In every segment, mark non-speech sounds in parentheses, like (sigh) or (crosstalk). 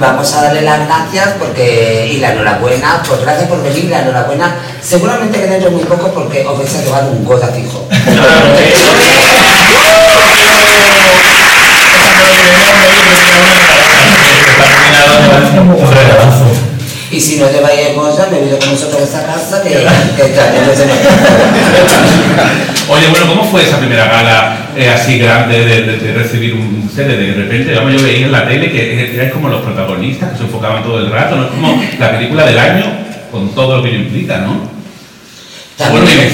vamos a darle las gracias porque, y la enhorabuena, pues gracias por venir, la enhorabuena, seguramente que dentro de muy poco porque os vais a llevar un goda fijo. (laughs) Y si no lleváis goda, me voy con nosotros a esa casa que, que lo tenemos. Oye, bueno, ¿cómo fue esa primera gala eh, así grande de, de- de recibir un CD? De repente, vamos, yo veía en la tele que erais como los protagonistas, que se enfocaban todo el rato, ¿no? Es como la película del año con todo lo que implica, ¿no? Bueno, también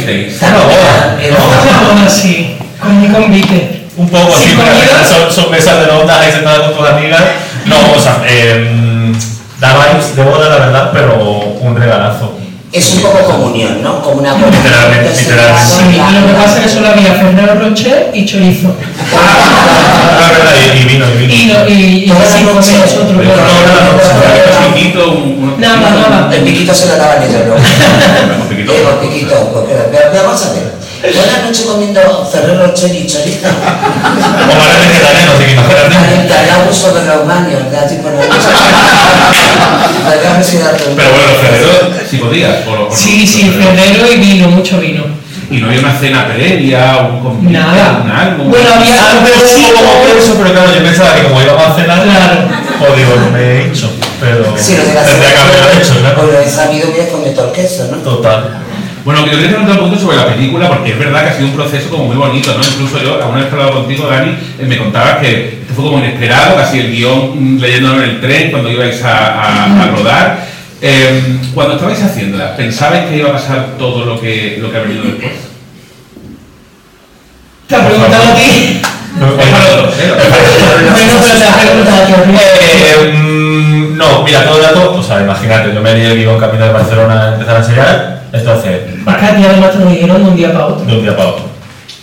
así, (laughs) con mi convite. Un poco, Sí, sí, porque al conmigo. final son, son mesas de ondas ahí sentadas con tus amigas. No, o sea, eh, da de boda, la verdad, pero un regalazo. Es un poco comunión, ¿no? Como una Literalmente, literalmente. Sí, lo que pasa es que solo había Fernando Rocher y chorizo. La verdad, y, vino, y vino. Y, no, y, y así comemos nosotros. Pero no, no, no, no, piquito, un, Nada, nada. El piquito se lo daban ellos. Un piquito. Eh, los piquitos, pues, pero, vamos a ver. Buenas noches comiendo Ferrero Rocher y chorizo. O para vegetarianos, sí, imagínate. Te uso de los baños, ¿verdad? Tipo, no. (laughs) De- Pero bueno, los Ferreros sí podías. o lo- o Sí, no, sí, febrero y vino, mucho vino. Y no había una cena previa, un convite, Nada. un algo. Bueno, había Ah, pero sí, como que eso, pero claro, yo pensaba que como íbamos a cenar, Claro. o digo, no me he hecho, pero lo hubieras tendría que haberlo hecho, claro. Lo he sabido bien con todo el queso, ¿no? Total. Bueno, yo quería preguntar un poquito sobre la película, porque es verdad que ha sido un proceso como muy bonito, ¿no? Incluso yo, alguna vez que he hablado contigo, Dani, eh, me contabas que esto fue como inesperado, casi el guion mm, leyéndolo en el tren cuando ibais a, a- a rodar. Eh, cuando estabais haciéndola, ¿pensabais que iba a pasar todo lo que, lo que ha venido después? Te ha preguntado a ti. ¿eh? Bueno, pero te ha preguntado a ti. Mm, no, mira, todo el rato, o sea, imagínate, yo me di el guion camino de Barcelona a empezar a enseñar, entonces, Es que a ti además te lo dijeron de un día para otro. de un día para otro,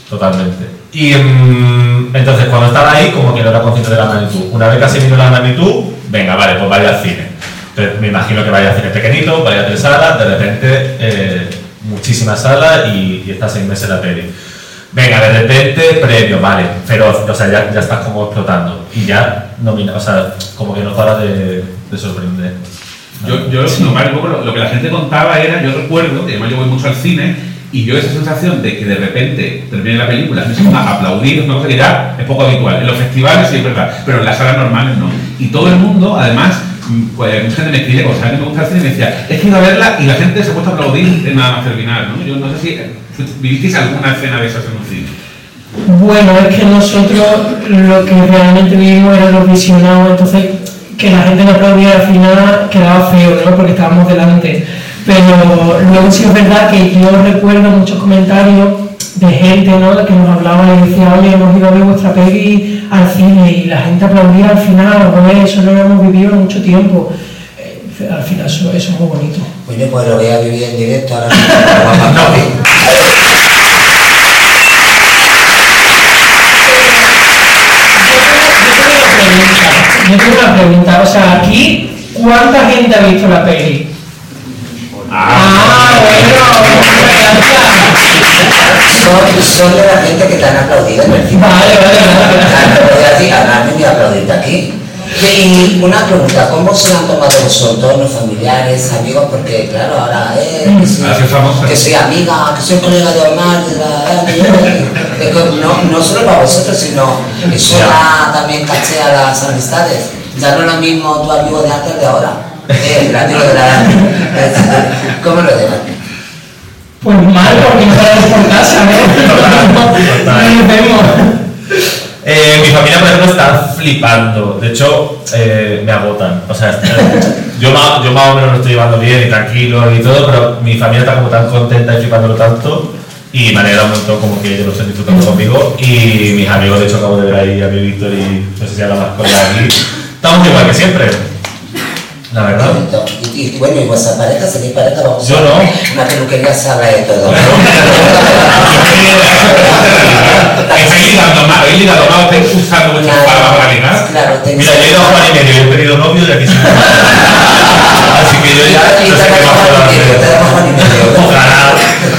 totalmente. Y mm, entonces, cuando estaba ahí, como que no era consciente de la magnitud. Una vez que vino la magnitud, venga, vale, pues vaya al cine. Entonces, me imagino que vaya al cine pequeñito, vaya a tres salas, de repente, eh, muchísimas salas y, y estás seis meses en la peli. Venga, de repente, premio, vale, feroz, o sea, ya, ya estás como explotando. Y ya, nomina, o sea, como que no paras de, de sorprender. Yo, yo normal, un poco lo, lo que la gente contaba era, yo recuerdo, que además yo voy mucho al cine, y yo esa sensación de que de repente termine la película, ponga a aplaudir, es una cosa que ya es poco habitual. En los festivales sí es verdad, pero en las salas normales no. Y todo el mundo, además, mm, pues mucha gente me escribe cosas, a mí me gusta el cine y me decía, es que iba a verla y la gente se ha puesto a aplaudir en nada más terminar, ¿no? Yo no sé si eh, vivisteis alguna escena de esas en un cine. Bueno, es que nosotros lo que realmente vivimos era los visionados, entonces que la gente no aplaudiera al final quedaba feo, ¿no? Porque estábamos delante. Pero luego sí es verdad que yo recuerdo muchos comentarios de gente, ¿no? Que nos hablaba y decía, oye, hemos ido a ver vuestra peli al cine y la gente aplaudía al final, oye, eso no lo hemos vivido en mucho tiempo. Eh, Al final eso, eso es muy bonito. Pues lo voy a vivir en directo ahora. (laughs) (laughs) Yo tengo una pregunta, o sea, aquí, ¿cuánta gente ha visto la peli? Ah, bueno, gracias. Son, son de la gente que te han aplaudido en el cine. Vale, vale, Te vale. han aplaudido a ti, a mí me aplaudirte aquí. Y una pregunta, ¿cómo se han tomado los entornos familiares, amigos? Porque claro, ahora eh, que, soy, sí, famosa. que soy amiga, que soy colega de Omar, de la, de la- es que no, no solo para vosotros, sino eso da también caché a las amistades. Ya no es lo mismo tu amigo de antes de ahora. Eh, el amigo de la... ¿Cómo lo dejan? Pues mal, porque no paramos por casa, ¿no? No nos vemos. Eh, mi familia, por ejemplo, está flipando. De hecho, eh, me agotan. O sea, yo, más, yo más o menos lo estoy llevando bien y tranquilo y todo, pero mi familia está como tan contenta y flipándolo tanto. Y me alegra un montón como que ellos lo estén disfrutando conmigo. Y mis amigos, de hecho, acabo de ver ahí a mi Víctor y no sé si habla más con él aquí. Estamos igual que siempre. La verdad. Y, y bueno, y vuestra pareja, mi pareja, vamos Yo a no. una peluquería se habla de todo. ¿Estáis ligando más? ¿Habéis ligado más? ¿Estáis usando vuestras palabras para ligar? Claro, Mira, yo he ido a Juan y medio he pedido novio y aquí sí. Así que yo ya no sé qué más medio. Ojalá.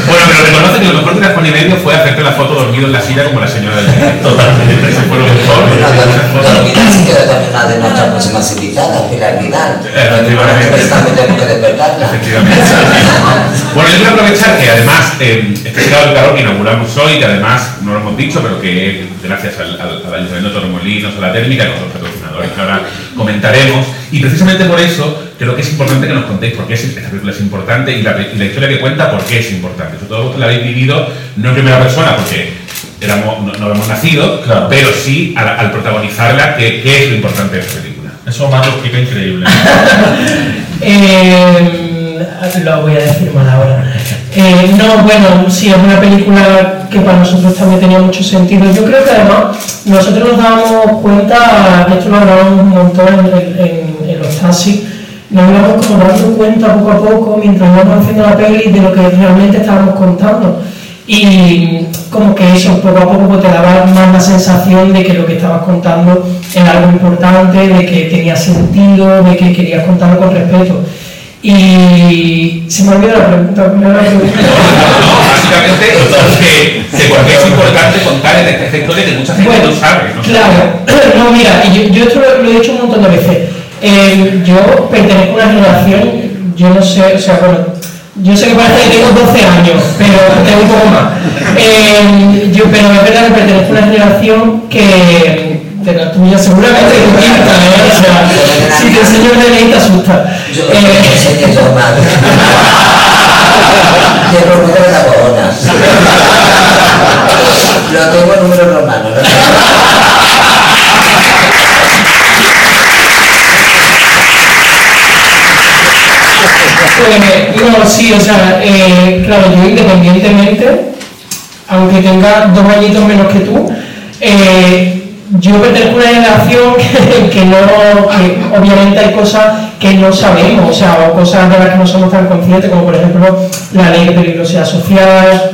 Bueno, pero reconoce que lo mejor de la Juan y medio fue hacerte la foto dormido en la silla como la señora del. Totalmente. Ese fue lo mejor. Dormida sí que era también una de nuestras próximas invitadas, Pilar Vidal. Efectivamente. Que. Bueno, yo quiero aprovechar que además eh, este Mercado del Calor que inauguramos hoy, que además no lo hemos dicho, pero que gracias al, al, al Ayuntamiento de Torremolinos, a la técnica, a los otros patrocinadores que ahora comentaremos, y precisamente por eso creo que es importante que nos contéis por qué es- esta película es importante y la, y la historia que cuenta por qué es importante. Sobre todo vosotros la habéis vivido no en primera persona, porque éramos, no, no habíamos nacido, Claro. pero sí al, al protagonizarla, que, qué es lo importante de esta película. Eso más lo explica increíble. (laughs) Eh, lo voy a decir mal ahora. Eh, no, bueno, sí, es una película que para nosotros también tenía mucho sentido. Yo creo que además nosotros nos dábamos cuenta, esto lo hablábamos un montón en los taxis, nos íbamos como dando cuenta poco a poco mientras íbamos haciendo la peli de lo que realmente estábamos contando. Y como que eso poco a poco pues, te daba más la sensación de que lo que estabas contando era algo importante, de que tenía sentido, de que querías contarlo con respeto. Y se me olvidó la pregunta. (laughs) No, básicamente que, que porque es importante contar esta esta historia que mucha gente Bueno, no sabe. ¿no? Claro, (clears throat) no, mira, yo, yo esto lo, lo he dicho un montón de veces. Eh, yo pertenezco a una generación, yo no sé, o sea, bueno, yo sé que parece que tengo 12 años, pero tengo un poco más. Eh, yo, pero es verdad que pertenezco a una generación que, de la tuya seguramente te pinta, ¿eh? O sea, si te enseño el DNI te asusta. Yo Eh, sé qué yo mal. Número de la corona. Lo tengo en número romano. ¿no? No, sí, o sea, eh, claro, yo independientemente, aunque tenga dos añitos menos que tú, eh, yo pertenezco a una generación (laughs) que, que no, obviamente hay cosas que no sabemos, o sea, cosas de las que no somos tan conscientes, como por ejemplo la ley de peligrosidad social,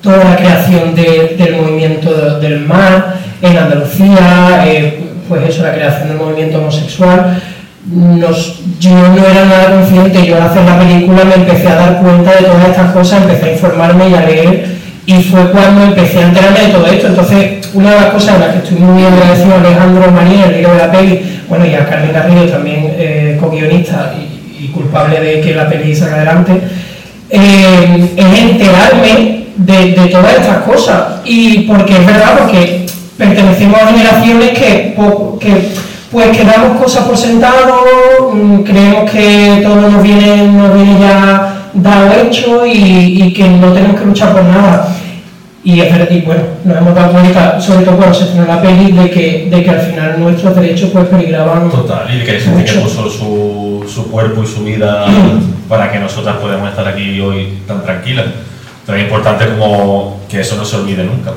toda la creación de- del movimiento de- del mar en Andalucía, eh, pues eso, la creación del movimiento homosexual. Nos- yo no era nada consciente, yo al hacer la película me empecé a dar cuenta de todas estas cosas, empecé a informarme y a leer, y fue cuando empecé a enterarme de todo esto. Entonces, una de las cosas en las que estoy muy agradecido a Alejandro María, el líder de la peli, bueno, y a Carmen Garrido, también eh, co-guionista y, y culpable de que la peli salga adelante, eh, es enterarme de, de todas estas cosas. Y porque es verdad, porque pertenecemos a generaciones que, que pues que damos cosas por sentado, mm, creemos que todo nos viene, nos viene ya dado hecho y, y que no tenemos que luchar por nada. Y, es verdad, y bueno, nos hemos dado cuenta, sobre todo cuando se estrenó la peli, de que, de que al final nuestros derechos pues peligraban. Total, y que hay gente que Mucho. puso su, su cuerpo y su vida (clears throat) para que nosotras podamos estar aquí hoy tan tranquilas. Tan importante como que eso no se olvide nunca.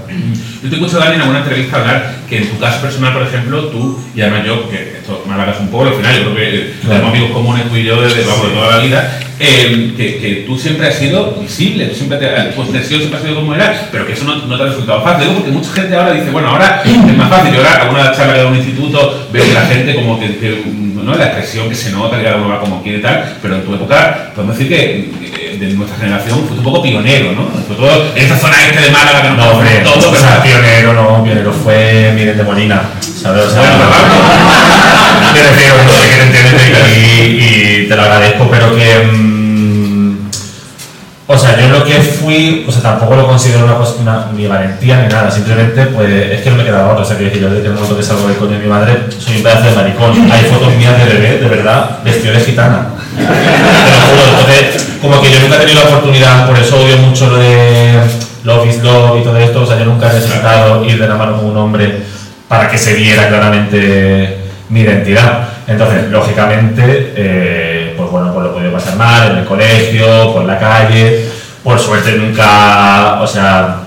Yo te escucho, Dani, en alguna entrevista hablar que en tu caso personal, por ejemplo, tú, y además yo, que esto me alargas un poco, al final yo creo que Claro. tenemos amigos comunes tú y yo desde vamos, de toda la vida, eh, que, que tú siempre has sido visible, tú siempre te, tu expresión siempre ha sido como era, pero que eso no, no te ha resultado fácil. Digo, porque mucha gente ahora dice, bueno, ahora es más fácil. Yo ahora, alguna charla da un instituto, veo que la gente como que, que, ¿no? la expresión que se nota, que cada uno va como quiere y tal, pero en tu época, podemos decir que eh, de nuestra generación fuiste un poco pionero, ¿no? Todo en esta zona este de Málaga que nos No, hombre, conocemos todos, o pero sea, pionero no, pionero fue Miguel de Molina, ¿sabes? O sea, Bueno, (laughs) me refiero, no sé qué te entiendes y, y te lo agradezco, pero que. O sea, yo lo que fui, o sea, tampoco lo considero una una- ni valentía ni nada, simplemente, pues, es que no me quedaba otra. O sea, que yo desde el momento que salgo del coño de mi madre, soy un pedazo de maricón. Hay fotos mías de bebé, de verdad, vestido de gitana. Te lo juro, entonces, como que yo nunca he tenido la oportunidad, por eso odio mucho lo de Love is Love y todo esto, o sea, yo nunca he necesitado ir de la mano con un hombre para que se viera claramente mi identidad. Entonces, lógicamente, eh, bueno, pues lo podido pasar mal en el colegio, por la calle. Por suerte nunca, o sea,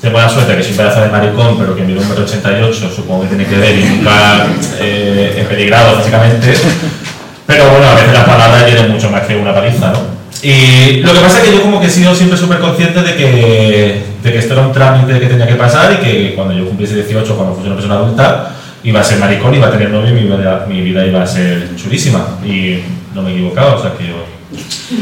tengo la suerte que soy un pedazo de maricón, pero que mido un metro ochenta y ocho, supongo que tiene que ver, y nunca eh, he peligrado físicamente. Pero bueno, a veces las palabras tienen mucho más que una paliza, ¿no? Y lo que pasa es que yo como que he sido siempre súper consciente de que, de que esto era un trámite que tenía que pasar y que cuando yo cumpliese 18, cuando fuese una persona adulta, iba a ser maricón, iba a tener novio y mi vida, mi vida iba a ser chulísima. Y no me he equivocado, o sea que yo...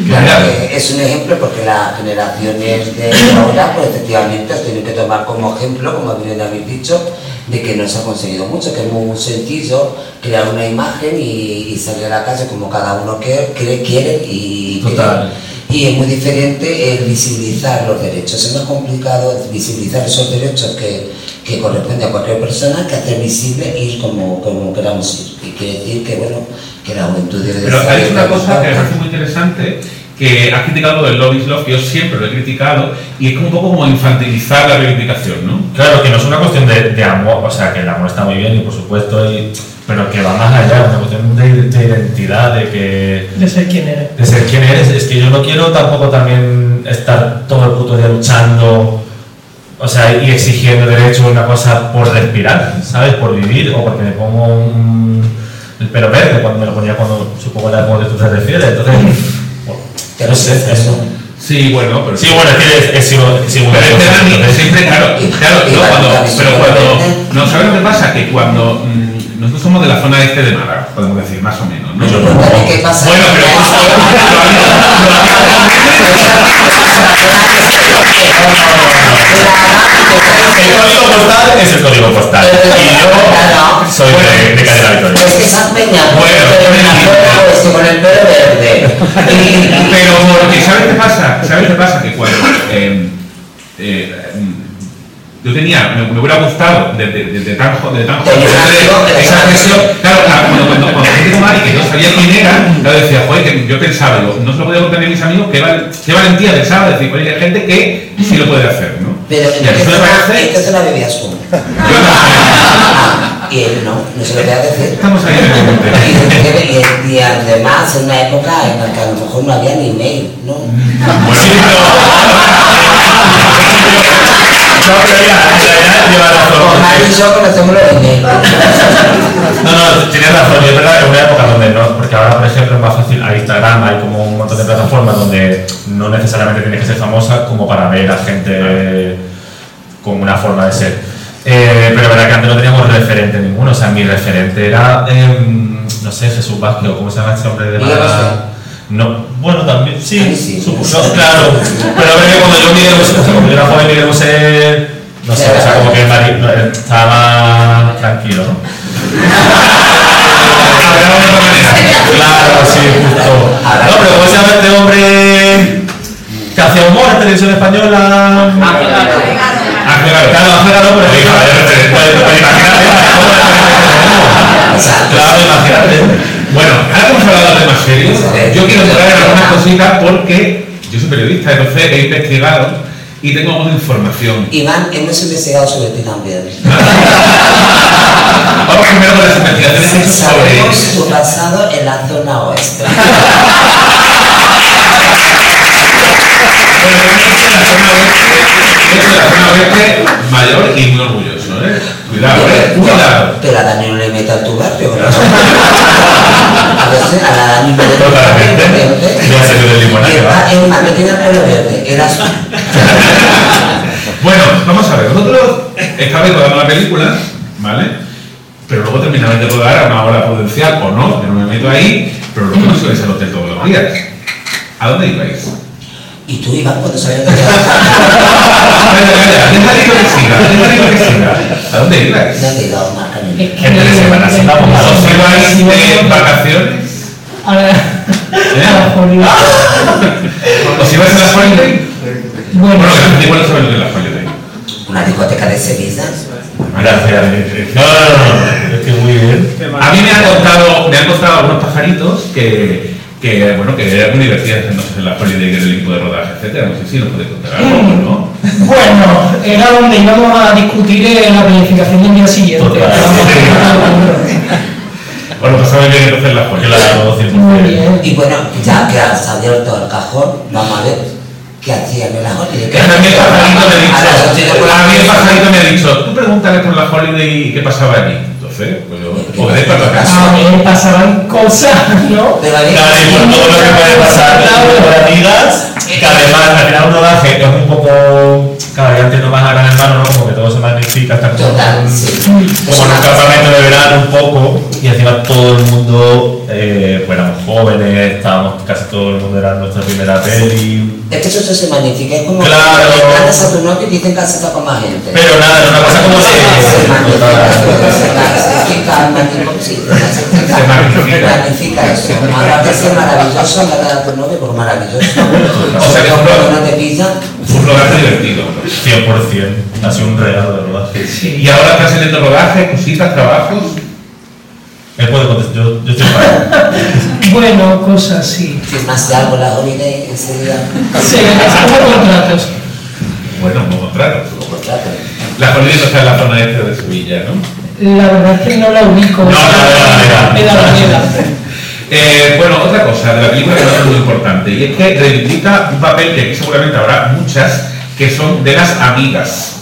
Claro, que es un ejemplo porque las generaciones de ahora, pues efectivamente, os tienen que tomar como ejemplo, como bien habéis dicho, de que no se ha conseguido mucho, que es muy sencillo crear una imagen y, y salir a la calle como cada uno que, quiere, quiere y Total. y es muy diferente el visibilizar los derechos. Es más complicado visibilizar esos derechos que, que corresponde a cualquier persona que hacer visible ir como, como queramos ir. Y quiere decir que, bueno, que la juventud debe de Pero estar hay una cosa que me parece muy interesante, que has criticado lo del love is love, que yo siempre lo he criticado, y es como un poco como infantilizar la reivindicación, ¿no? Claro, que no es una cuestión de, de amor, o sea, que el amor está muy bien y por supuesto, y- pero que va más allá, es una cuestión de, de identidad, de que... de ser quien eres. de ser quien eres. Es que yo no quiero tampoco también estar todo el puto día luchando, o sea, y exigiendo derecho a una cosa por respirar, ¿sabes? Por vivir, o porque me pongo un- el pelo verde cuando me lo ponía cuando supongo la época que tú te refieres. Entonces, bueno, no sé, es- ¿no? Sí, bueno, pero... Sí, bueno, es que he sido muy Pero este nervioso, Dani entonces- siempre, claro, claro, no, cuando, pero cuando, no, ¿sabes lo que pasa? Que cuando, mm, nosotros somos de la zona este de Málaga, podemos decir, más o menos, ¿no? Yo no. Cuéntame qué pasa. Bueno, pero (laughs) El código postal es el código postal. Y yo soy de, de calle La Victoria. Pues que esas peñas, Bueno, con el pelo, pues, verde. Pero porque, ¿sabes qué pasa? ¿Sabes qué pasa? Que cuando eh, eh, yo tenía, me, me hubiera gustado desde, tan jo- desde tan joven, esa llamaba- presión, claro, cuando, cuando, cuando gente como Ari, que no sabía quién era, claro, decía, joder, que yo pensaba, digo, no se lo podía contar a mis amigos, qué, val- qué valentía pensaba, decir, oye, hay gente que sí lo puede hacer, ¿no? Pero y a mí me parece, tú? yo no- Ah, y él no, no se lo voy a decir. estamos ahí en el. Y, y- y además en una época en la que a lo mejor no había ni mail, ¿no? Sí, Mario y yo conocemos los emails. No, no, tienes razón, es verdad que una época donde no, porque ahora por ejemplo es más fácil, hay Instagram, hay como un montón de plataformas donde no necesariamente tienes que ser famosa como para ver a gente con una forma de ser. Eh, pero verdad que antes no teníamos referente ninguno, o sea, mi referente era, em, no sé, Jesús Vázquez, o cómo se llama este hombre de Málaga? No, bueno, también, sí, Ahí sí. supuso, claro, pero verdad que cuando yo Miguel Bosé, o sea, como yo era joven Miguel Bosé, no sé, o sea, como que eh, estaba más tranquilo, ¿no? (laughs) Claro, sí, justo. No, pero ¿cómo se llama este hombre que hacía humor en televisión española? Ah, claro. Claro, hace claro, pero pues, (laughs) pues. Claro, imagínate. Bueno, ahora que hemos hablado de temas serios, yo quiero entrar en algunas cositas porque yo soy periodista, entonces he investigado y tengo alguna información. Iván, hemos investigado sobre ti también. (laughs) Vamos primero con las investigaciones sobre Sabemos tu pasado en la zona oeste. Bueno, yo he hecho la zona oeste mayor y muy orgulloso, ¿eh? Cuidado, ¿eh? Cuidado. Pero a Dani no le meta en tu barrio. ¿no? A veces a la Dani me le Totalmente. Ya sé que del limonaje, va. en más, no tiene el pelo verde, era azul. (laughs) Bueno, vamos a ver, nosotros estabais rodando la película, ¿vale? Pero luego terminabais de rodar a una hora prudencial, o no, yo no me meto ahí, pero luego no ibais al hotel todos los días. ¿A dónde ibais? Y tú, Iván, cuando sabías que te dicho que siga. ¿A dónde ibais? No te he dado más cariño. Entre Semana Santa, pues, a ¿Os ibais de vacaciones? A la, a la Holiday. ¿Os ibais a la Holiday? Bueno, Bueno, que la gente igual no sabe lo es la Holiday. Una discoteca de Sevilla. Gracias. No, no, no, no, es que muy bien. A mí me han contado, me han contado algunos pajaritos que, que bueno, que era muy divertida entonces en la holiday que era el equipo de rodaje, etcétera. No sé si nos puede contar algo, ¿no? Bueno, era donde íbamos a discutir eh, la planificación del día siguiente. Total. (laughs) Bueno, pues sabe bien entonces la holiday. Claro, 100%. Muy bien. Y bueno, ya que has abierto el cajón, vamos a ver qué hacían en la holiday. Que a mí el pajarito me ha dicho, la a mí el mañana. pajarito me ha dicho, tú pregúntale por la holiday y qué pasaba allí. Obedezco a mí me pasaban cosas, ¿no? Pero Claro, y por todo lo que puede pasar con amigas, que además al final un rodaje es un poco. Claro, ya entiendo más a gran hermano, ¿no? Como que todo se magnifica, está como, Total, un- sí. como en un campamento de verano un poco, y encima todo el mundo, eh, pues éramos jóvenes, estábamos, casi todo el mundo era nuestra primera peli. Es que eso, se magnifica, es como Claro. que plantas a tu novio y dicen que has estado con más gente. Pero nada, era una cosa como Se de. magnifica, se magnifica, Se magnifica. eso. Aparte de ser maravilloso, hablar a tu novio por maravilloso. O sea que no te pisa. Fue un rodaje divertido. 100%, ha sido un regalo de rodaje. Y ahora estás en el rodaje, cositas, trabajos. Él puede contestar, yo, yo estoy para. (laughs) Bueno, cosas sí. Firmaste algo en la holiday enseguida. Se me pasaban contratos. Bueno, como contrato. Como contrato. La holiday no está en la zona este de Sevilla, ¿no? La verdad es que no la ubico. No, no, no. Me da la mierda. (laughs) Eh, bueno, otra cosa de la película que me parece muy importante y es que reivindica un papel que aquí seguramente habrá muchas que son de las amigas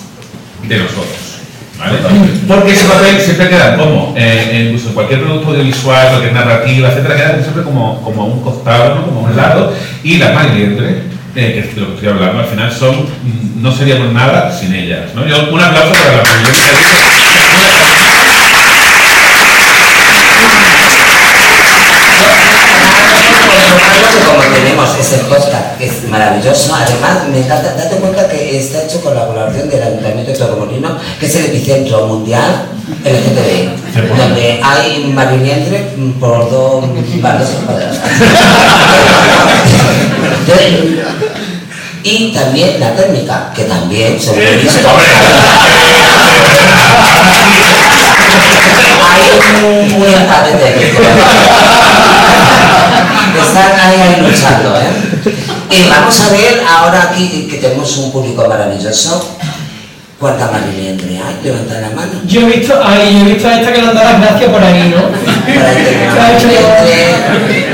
de nosotros. ¿vale? Porque ese papel siempre queda como, eh, en cualquier producto audiovisual, cualquier narrativa, etcétera, queda siempre como, como un costado, ¿no? como un lado. Y las Mariliendre, eh, que es de lo que estoy hablando, al final son, mm, no seríamos nada sin ellas. ¿no? Yo, un aplauso para las Mariliendre. como tenemos ese podcast que es maravilloso, además me encanta, date cuenta que está hecho con la colaboración del Ayuntamiento de Torremolino, que es el epicentro mundial LGTBI, donde hay mariliendre por dos bandas cuadradas. Y también la técnica, que también, he visto, hay un buen empate técnico. (laughs) Están ahí, ahí luchando, ¿eh? Y vamos a ver ahora aquí que tenemos un público maravilloso. ¿Cuánta mariliendre hay? Levanta la mano. Yo he visto, ay, yo he visto a esta que han dado las gracias por ahí, ¿no? (laughs)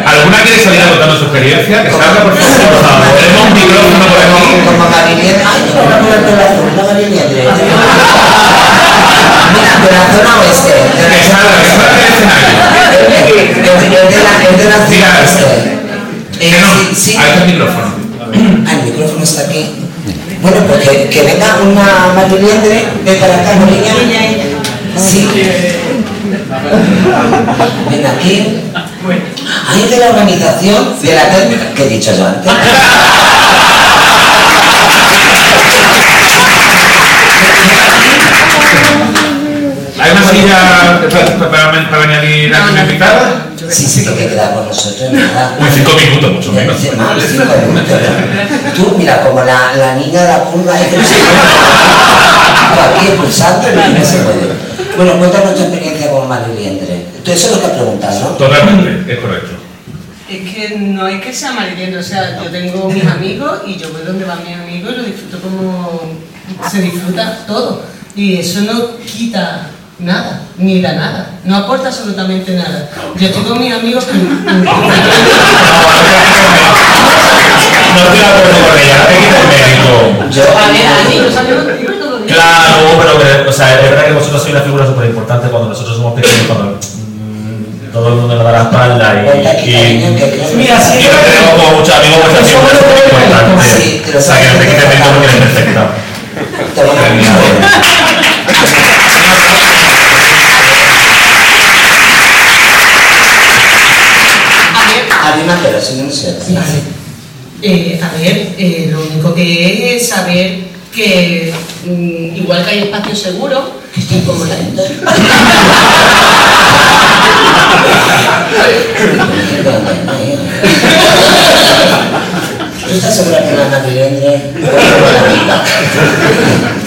¿Alguna quiere salir a contando su experiencia? Que salga, por favor. Tenemos un micrófono por aquí. Como mariliendre. Ay, yo poner el azul, una mariliendre. (laughs) Mira, de la zona oeste. de la Que salga, que salga del escenario. El de la, el de la zona oeste. Eh, no, sí, sí. ahí está el micrófono. Ah, el micrófono está aquí. Bueno, pues que, que venga una mariliendre de para acá, niña. Sí. Ven aquí. Ahí es de la organización de la técnica que he dicho yo antes. ¿Hay una silla para, para, para añadir a una invitada? Sí, sí, que te queda con nosotros, nada. (laughs) Uy, cinco minutos, mucho menos. Sí, más, cinco minutos, ¿no? Tú, mira, como la, la niña de la curva, ahí que no se puede. aquí expulsando y no se puede. Bueno, cuéntanos tu experiencia como mariliendre. Tú eso es lo que has preguntado, ¿no? Totalmente, es correcto. Es que no es que sea malviviendo, o sea, yo tengo mis amigos y yo voy donde van mis amigos y lo disfruto como se disfruta todo. Y eso no quita nada, ni da nada, no aporta absolutamente nada. Yo estoy con mis amigos que... No estoy de acuerdo con ella, no te quites el mérito. Yo, A ver, a mí, los amigos contigo y todo bien. Claro, pero que, o sea, es verdad que vosotros sois una figura súper importante cuando nosotros somos pequeños, cuando mm, todo el mundo nos da la espalda y, que Mira, sí, y no tenemos como muchos amigos, figuras súper creo, importantes. sí, te lo O sea, que no te quites el mérito porque eres perfecta. Te voy a A ver, Anímatelo, si no, no sé. Eh, a ver, eh, lo único que es saber que mm, igual que hay espacios seguros, y como la ¿Tú estás segura que una mariliendre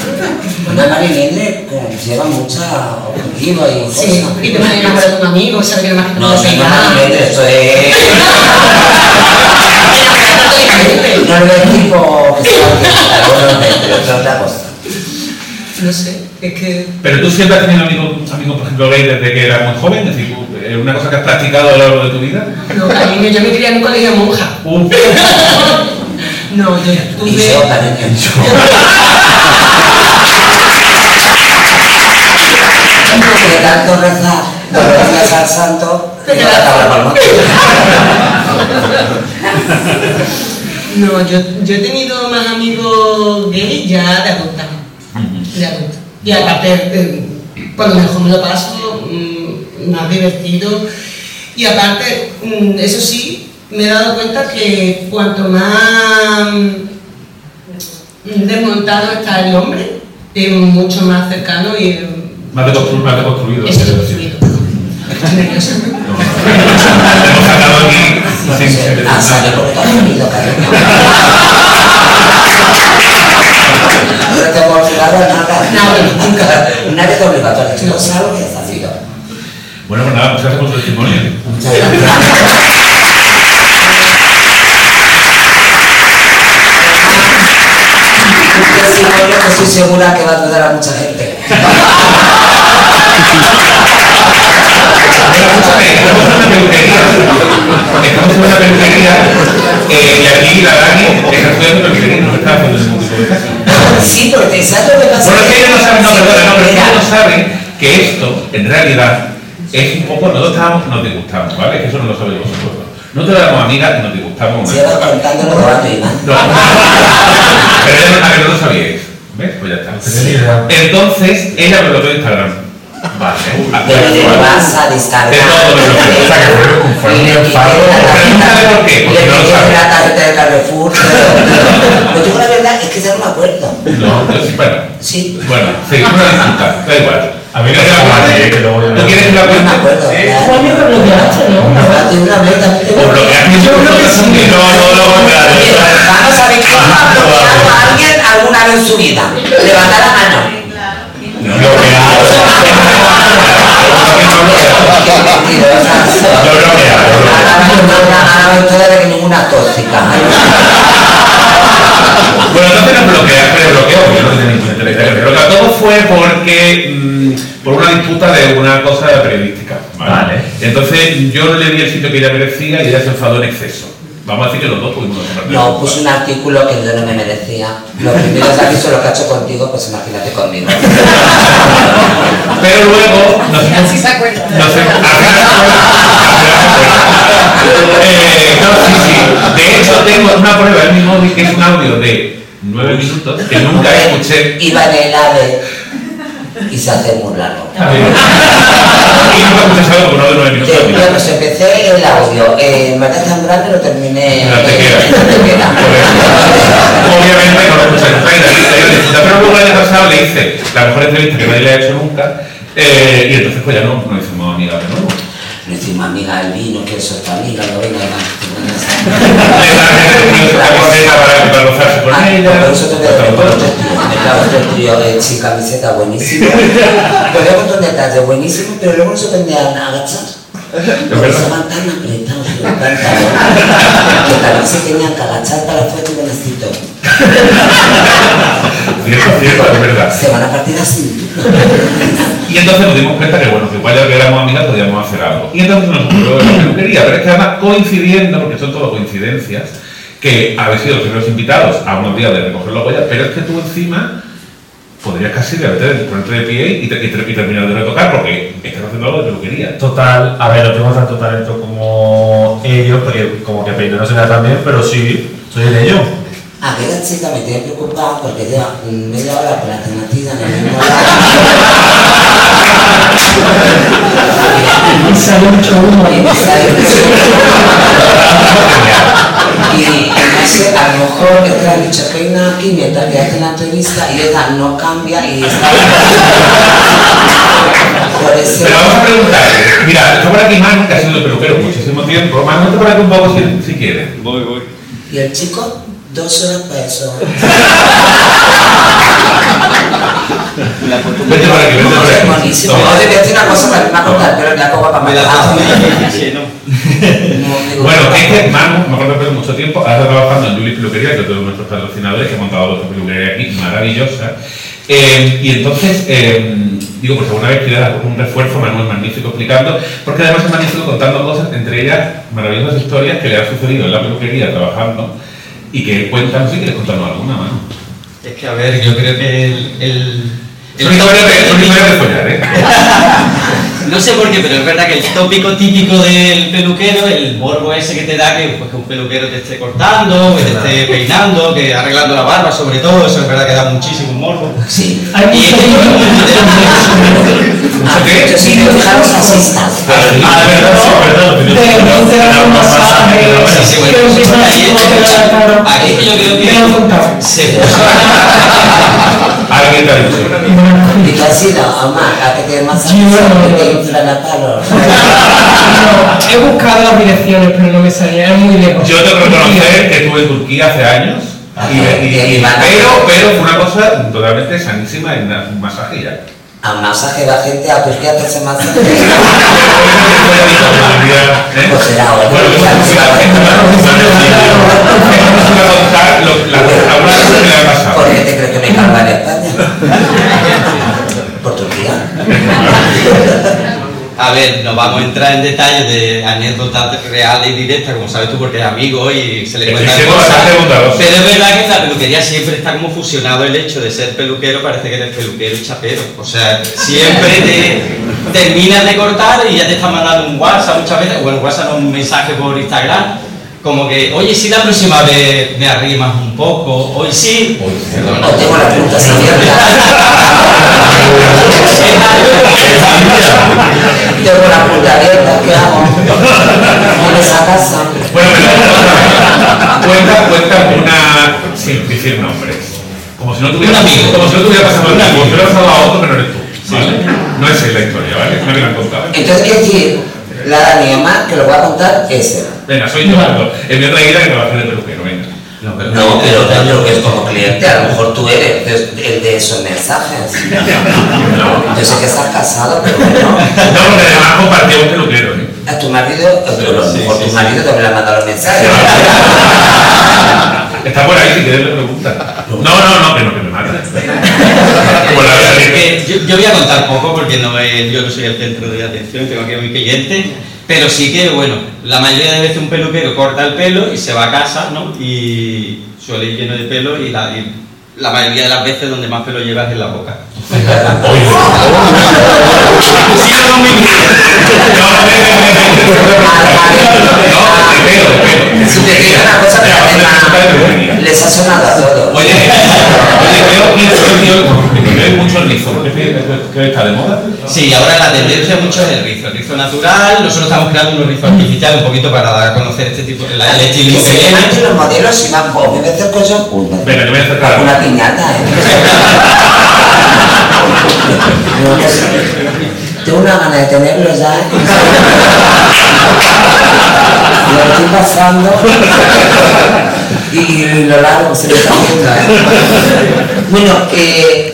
(laughs) una mariliendre con lleva mucha objetivo y Sí, cosas. y te vas a enamorar de un amigo, sabes que no más que te No, no pegas. me eso es. (laughs) No es el tipo que se va a bueno, pero es otra cosa. No sé, es que. Pero tú siempre has tenido amigos, amigos, por ejemplo, gay desde que eras muy joven, es decir, ¿es una cosa que has practicado a lo largo de tu vida? No, cariño, yo me crié en un colegio monja. Uf. (laughs) No, yo Y tuve. yo también he (laughs) De tanto rezar días al santo, no No, yo, yo he tenido más amigos gay ya de adulta. De adulta. Y aparte, eh, por lo mejor me lo paso mm, más divertido. Y aparte, mm, eso sí, me he dado cuenta que cuanto más mm, desmontado está el hombre, es mucho más cercano y eh, Más deconstruido. Más deconstruido. es nerviosa. Hemos sacado aquí. sin- sin- Ah, sale porque has. No te hemos nada. Nada, nunca. Nadie te no sabes lo que has sido. Bueno, pues nada, muchas gracias por tu testimonio. Muchas gracias. Testimonio que estoy segura que va a ayudar a mucha gente. Estamos en una peluquería. Estamos en una peluquería. eh, y aquí la Dani está estudiando peluquería, no está haciendo ningún tipo de caso. Sí, porque ¿sabes lo que pasa? Bueno, es que ellos no saben, no, perdona, no, pero ellos no saben que esto, en realidad, es un poco, nosotros estábamos, nos disgustamos, ¿vale? Es que eso no lo sabéis vosotros. Nosotros éramos amigas y nos disgustamos. una Llevas cosa. contándolo de y más. (laughs) No. Pero ella no, a que no lo sabíais. ¿Ves? Pues ya está. No idea. Entonces, ella me bloqueó de Instagram. Vale. Pero de WhatsApp, Instagram. De todo me bloqueó. O sea, que fue- fue un le quité enfado. la Pero no sabe por qué, porque no lo sabe. la tarjeta de Carrefour. Pero pero yo la verdad es que ya no me acuerdo. No, yo sí, bueno. Sí. Bueno, sí, una disculpa, da igual. A mí no ¿Quieres me que la cuente? que no- ¿Tú quieres que la No me cuente? acuerdo. Sí. claro. Juan, me bloqueaste, ¿no? Una vez también te Pues bloqueaste Yo creo que sí. No, no, no, contrario. Vamos a ver quién ha bloqueado a alguien alguna vez en su vida. Levanta la mano. Bloqueado, yo bloqueado. A va historia de que ninguna tóxica. Bueno, entonces nos bloquea, pero bloqueó, porque no tenía ningún interés. Pero bloqueó. todo fue porque, mm, por una disputa de una cosa periodística. Vale. Entonces yo no le di el sitio que ella merecía y ella se enfadó en exceso. Vamos a decir que los dos de No, puse un artículo que yo no me merecía. Los primeros avisos lo que ha hecho contigo, pues imagínate conmigo. Pero luego nos Así se acuerda. No (laughs) sé, eh, no, sí, sí. Tengo una prueba en mi móvil que es un audio de nueve minutos que nunca escuché. Iba en el AVE y se hace muy largo. Y nunca escuché algo con uno de nueve minutos. Que, bueno, pues empecé el audio. Eh, en verdad tan grande lo terminé en la tequera. (laughs) Obviamente no lo escuché nunca pero luego el año pasado le hice la mejor entrevista que nadie le ha hecho nunca eh, y entonces pues ya no nos hicimos amigas de nuevo. Le decimos amiga del vino, que eso es tu amiga, no venga La camiseta para, para gozarse con ella. por eso te voy a decir, por otro tío, me trajo otro tío eh, sin camiseta buenísimo. Un de agachar. Porque estaban tan apretados los pantalones que también se tenían que agachar para la foto y el necesito. Cierto, cierto, es verdad. Se van a partir así. Y entonces nos dimos cuenta que, bueno, que igual ya que éramos amigas podíamos hacer algo. Y entonces nos ocurrió la peluquería, pero es que además coincidiendo, porque son todo coincidencias, que habéis sido los primeros invitados a unos días de recoger la huella, pero es que tú encima podrías casi ponerte ponerte de pie y, te- y te- y terminar de retocar, porque estás haciendo algo de peluquería. Total, a ver, no tengo tanto talento como ellos, porque como que peino no se tan bien, pero sí, soy en ello. Aquella chica me tiene preocupada porque lleva media hora con la tenatilla en el mismo. (laughs) Y sale mucho humo. Y sé, a lo mejor han dicho peina aquí mientras que hacen la entrevista y ella no cambia y está. Por eso. Pero vamos a preguntar, mira, está por aquí Manu, que ha sido peluquero muchísimo tiempo. Manu, vente por aquí un poco si, si quieres. Voy, voy. Y el chico, dos horas para eso. (laughs) Vete aquí, vete por Es aquí. buenísimo. Toma. No, te voy a decir una cosa que me va a contar, pero la copa para la matar. (laughs) Bueno, es que Manu, me acuerdo hace mucho tiempo, ahora está trabajando en Julie Peluquería, que es uno de nuestros patrocinadores, que ha montado otra peluquería aquí maravillosa. Eh, y entonces, eh, digo, pues alguna vez quiere dar un refuerzo, Manuel magnífico explicando, porque además es magnífico contando cosas, entre ellas maravillosas historias que le han sucedido en la peluquería trabajando y que cuentan, no sé si quieres contarnos alguna, Manu. Es que, a ver, yo creo que el... el De, follar, ¿eh? (laughs) No sé por qué, pero es verdad que el tópico típico del peluquero, el morbo ese que te da que, pues, que un peluquero te esté cortando, que te esté peinando, que arreglando la barba sobre todo, eso es verdad que da muchísimo morbo. Sí. Hay mucho que- Ah, sí fijaros asistas. Ah, de verdad, sí, verdad. de un masaje, Sí, sí, bueno, ahí es- yo creo que-. Se puso... Alguien te ha dicho. Y así no, Omar, a que Sí, bueno, que te bueno. inflan a palos. (laughs) No, he buscado las direcciones, pero no me salía, es muy lejos. Yo tengo que reconocer que estuve en Turquía hace años. Y, y- y- pero, pero fue una cosa totalmente sanísima en un masaje ya. A un masaje va gente a Turquía a hacerse masaje. (laughs) Pues será. Bueno, pues, pues, la la-. ¿Por qué te crees que me carga en España? ¿Por Turquía? (laughs) A ver, no vamos a entrar en detalles de anécdotas reales y directas, como sabes tú, porque es amigo y se le cuentan cosas. Pero es verdad que en la peluquería siempre está como fusionado el hecho de ser peluquero, parece que eres peluquero y chapero. O sea, siempre te (laughs) terminas de cortar y ya te están mandando un WhatsApp muchas veces, o en WhatsApp no, un mensaje por Instagram. Como que, oye, si la próxima vez me arrimas un poco, hoy sí. Perdona. O tengo la punta abierta. Tengo la punta abierta, ¿qué hago? En esa casa. Bueno, cuenta, cuenta una, sin decir nombres. Como si no tuviera, Un amigo. como si no tuviera pasado a Un ti, amigo. como si hubiera pasado a otro, pero no eres tú. ¿vale? No esa es la historia, ¿vale? Es la que me han contado. Entonces, ¿qué decir? La Dani que lo voy a contar, es él. Venga, soy yo, Aldo. Es mi otra guía que trabaja de peluquero, venga. No, pero, No, pero yo que es como cliente, a lo mejor tú eres de- el de esos mensajes. Yo sé que estás casado, pero bueno. No, porque además compartía un peluquero, ¿eh? A tu marido, a lo Sí, mejor sí, tu sí. marido también le ha mandado los mensajes. Está por ahí, si quieres le preguntas. No, no, no, que no, que me mata. Pues la verdad es Es que... que yo, yo voy a contar poco porque no es- yo no soy el centro de atención, tengo aquí a mi cliente, pero sí que, bueno, la mayoría de veces un peluquero corta el pelo y se va a casa, ¿no? Y suele ir lleno de pelo y la, mayoría de las veces donde más pelo llevas es en la boca. (laughs) Sí, no, no, mi- No, de pelo, de pelo. Si te digo una cosa, pero además les ha sonado a todos. Oye, oye, creo que creo que hay mucho rizo, ¿no? ¿Qué que está de moda? Sí, ahora la tendencia mucho es el rizo, el rizo natural. Nosotros estamos creando unos rizos artificiales un poquito para dar a conocer este tipo, el Que estilismo que viene. que los modelos y van por me hacer cosas una, Venga, yo voy a acercar una a piñata, ¿eh? (laughs) Pues, Tengo una gana de tenerlo ya. (laughs) Lo estoy pasando y, lo largo se me está haciendo. ¿eh? Bueno, eh,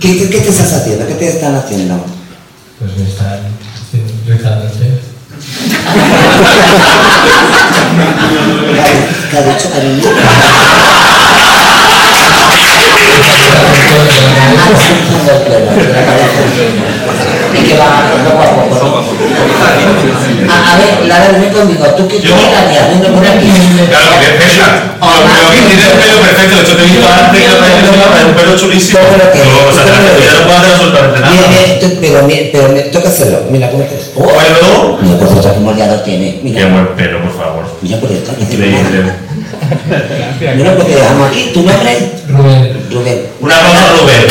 ¿qué, te- ¿qué te estás haciendo? ¿Qué te están haciendo? Pues me están pelo. ¿Qué ha dicho cariño? (laughs) Está la. Y que va poco a ver, Lara, ven conmigo. ¿Tú qué Yo. tú qué harías? Ven por aquí. Claro, que César. Pero que tienes el pelo perfecto, hecho te he visto antes que vez encima, un pelo chulísimo. Pero que- o sea, ya no puedo hacer absolutamente Mira, nada. pero, mira, pero me toca hacerlo. Mira cómo te. Oh, Bueno, mira pues otro moldeador tiene. qué Mira, buen pelo, por favor. mira por esto. Increíble. Mira, pues te dejamos aquí. ¿Tu nombre? Rubén, Rubén. Un aplauso a Rubén.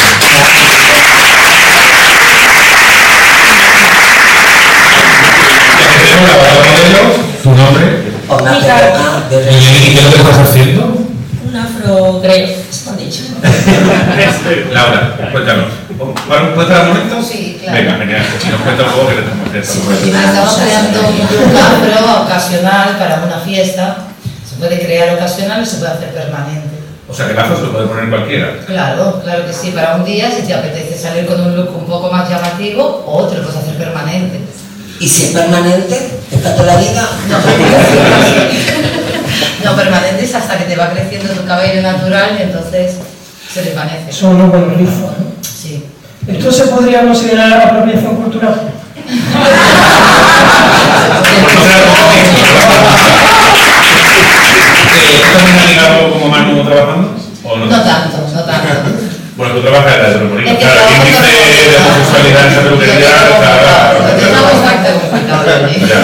¿tu nombre? ¿Y qué es lo que estás haciendo? Un afro creo, dicho. (laughs) Laura, cuéntanos. ¿Puedes estar un momento? Sí, claro. Venga, genial. Si nos cuentas luego que le estamos haciendo. Estamos creando un afro ocasional para una fiesta. Se puede crear ocasional y se puede hacer permanente. O sea, que lazo se lo puede poner cualquiera. Claro, claro que sí, para un día, si te apetece salir con un look un poco más llamativo, o te lo puedes hacer permanente. Y si es permanente, es para toda la vida. No, (laughs) no, permanente es hasta que te va creciendo tu cabello natural y entonces se desvanece. Son unos buenos rizos, ¿no? Sí. ¿Esto se podría considerar apropiación cultural? (laughs) (laughs) ¿Tú también has ligado como Manu trabajando? ¿O no? No tanto, no tanto. (laughs) Bueno, tú trabajas en la que Claro, quien trabajo dice con- de homosexualidad en esa peluquería está... Es. Ya.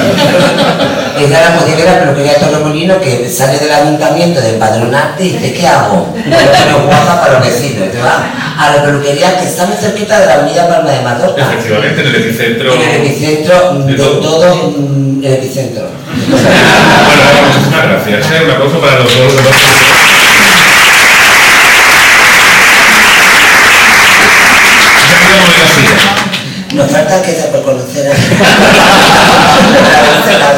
(laughs) Es de la modelo pero que ya Torremolino que sale del ayuntamiento de empadronarte y dice, ¿qué hago? Bueno, guapa para los vecinos. Y te va a la peluquería que está muy cerquita de la avenida Palma de Mallorca. Efectivamente, en el epicentro... En el epicentro de todo, mm, el epicentro. (laughs) Bueno, muchísimas gracias. ¿eh? Un aplauso para los dos. Nos falta que por conocer a... (laughs)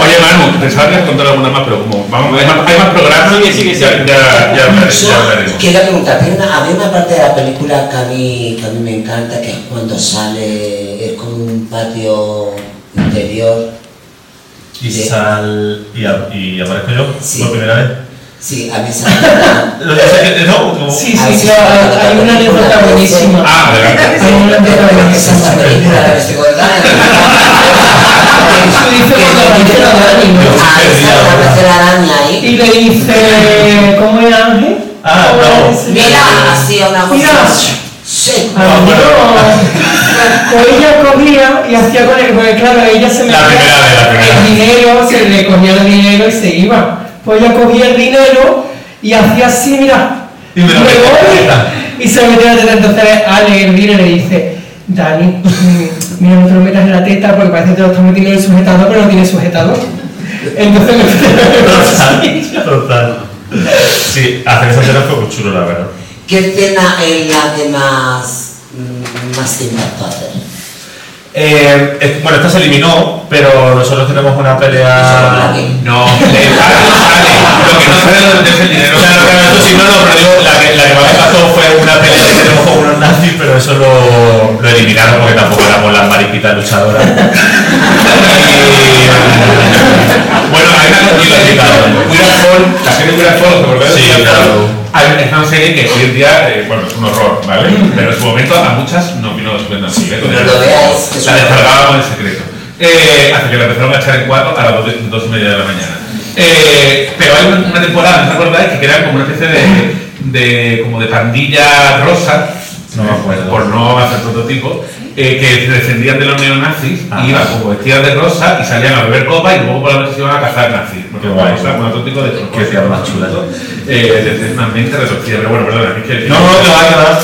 Oye, Manu, pensaba que has contado alguna más, pero como vamos, hay, más, hay más programas, Sigue, sigue, ya, sigue. ya, ya, ya hablaremos. Quiero preguntar, había una, había una parte de la película que a, mí, que a mí me encanta, que es cuando sale, es como un patio interior. Y Sí. sal. Y, a- y aparezco yo Sí. por primera vez. Sí, a mí sale... (laughs) Lo que no, como- Sí, Ah, sí, sí, claro, sí, hay, hay una anécdota buenísima. Ah, adelante. Hay una anécdota Esa buenísima. es la película. Eso dice cuando aparece la Dani, ¿no? Ah, esa aparece la araña Y ahí. le dice, ¿cómo es Ángel? Ah, ¿Cómo no. Mira, así a una Mira. cosa. Sí. Amigo, (laughs) pues ella cogía y hacía con él, porque claro, ella se La metía primera vez, la primera el dinero, se le cogía el dinero y se iba. Pues ella cogía el dinero y hacía así, mira, Y me me voy y se metía la teta. Entonces Ale el dinero le dice, Dani, mm, mira, no te lo metas en la teta porque parece que te lo estás metiendo en el sujetador, pero no tiene sujetador. Entonces me Total, (laughs) total. Sí, hacer esa escena fue muy chulo, la verdad. ¿Qué escena es la que más, mm, más te impactó hacer? Eh, eh, bueno, esta se eliminó, pero nosotros tenemos una pelea. Eh, hasta que la empezaron a echar en cuatro a las dos, dos y media de la mañana. Eh, pero hay una, una temporada, ¿no os acordáis? Que era como una especie de, de, como de pandilla rosa, No me acuerdo. por no hacer prototipo, eh, que se defendían de los neonazis y iban como vestidas de rosa y salían a beber copa y luego por la noche se iban a cazar nazis. Qué guay. O sea, un auténtico de Qué tía más chula. Eh, desde una mente retorcida, pero bueno, perdona, es que... No, no, que va, que va.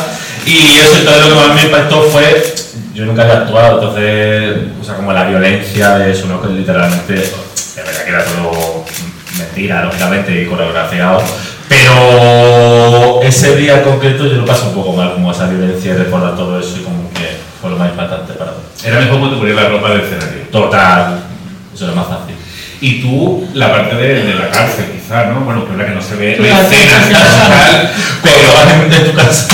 Y eso, entonces lo que más me impactó fue, yo nunca había actuado, entonces, o sea, como la violencia de eso, ¿no? Que literalmente, de verdad que era todo mentira, lógicamente, y coreografiado. Pero ese día en concreto yo lo pasé un poco mal, como esa violencia y recordar todo eso y como que fue lo más impactante para mí. Era mejor cuando te ponías la ropa del escenario. Total, eso era más fácil. Y tú, la parte de, de la cárcel, quizá, ¿no? Bueno, que es la que no se ve, La escenas, cárcel, tal, Pero vas en (laughs) tu casa,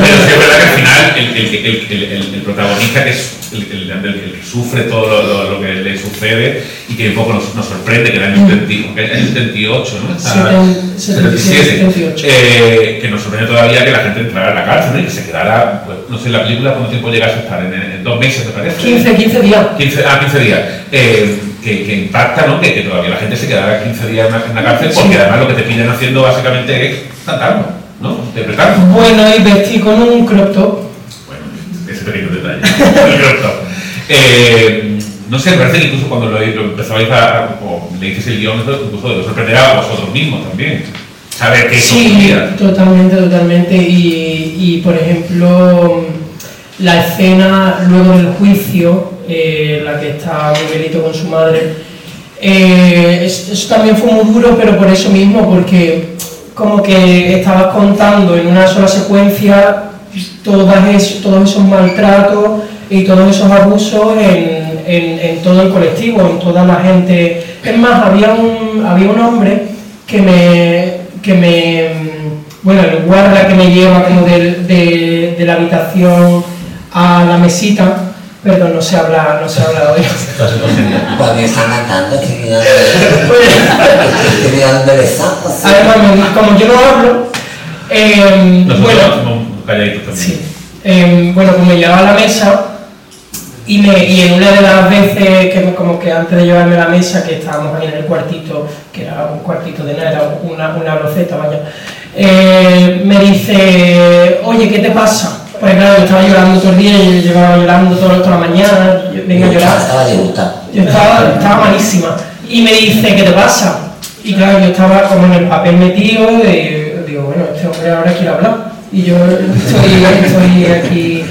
pero sí es verdad que al final el, el, el, el, el- el protagonista, que es el, el- el- el que sufre todo lo, lo- lo que le sucede y que un poco nos, nos sorprende, que era en el 70 que era en el 78, ¿no? Está- Seten- 77, 78. eh, que nos sorprende todavía que la gente entrara a la cárcel ¿no? y que se quedara, pues, no sé, en la película cuánto tiempo llegase a estar, en, en dos meses, me parece. 15, 15 días. 15, ah, 15 días. Eh, que, que impacta, ¿no? Que, que todavía la gente se quedara 15 días en la, en la cárcel porque además lo que te pillan haciendo básicamente es cantarlo, ¿no? Interpretarlo. Bueno, y vestí con un crop top. Bueno, ese pequeño detalle. (laughs) El crop top. Eh, no sé, me parece que incluso cuando lo, lo empezabais a, o le dices el guion, incluso os sorprenderá a vosotros mismos también. Saber que eso Sí, totalmente, totalmente. Y, y, por ejemplo, la escena luego del juicio, eh, la que está Miguelito con su madre, eh, es- eso también fue muy duro, pero por eso mismo, porque como que estabas contando en una sola secuencia todas es- todos esos maltratos y todos esos abusos en, en- en todo el colectivo, en toda la gente. Es más, había un, había un hombre que me, que me, bueno, el guarda que me lleva como del- de, de la habitación a la mesita, perdón, no se habla, no se habla hoy. Me están cantando, estoy mirando, estoy mirando embelesado, así. Además, como yo no hablo, eh, bueno, somos calladitos también. Sí. Eh, bueno, pues me llevaba a la mesa y, me, y en una de las veces que me- como que antes de llevarme a la mesa, que estábamos ahí en el cuartito, que era un cuartito de nada, era una, una loseta, vaya, eh, me dice, oye, ¿qué te pasa? Pues claro, yo estaba llorando todo el día, yo llevaba llorando toda, toda la mañana, yo vengo a llorar. Estaba de gusta. Yo estaba, estaba malísima. Y me dice, ¿qué te pasa? Y claro, yo estaba como en el papel metido, de, digo, bueno, este hombre ahora quiere hablar. Y yo estoy, estoy aquí.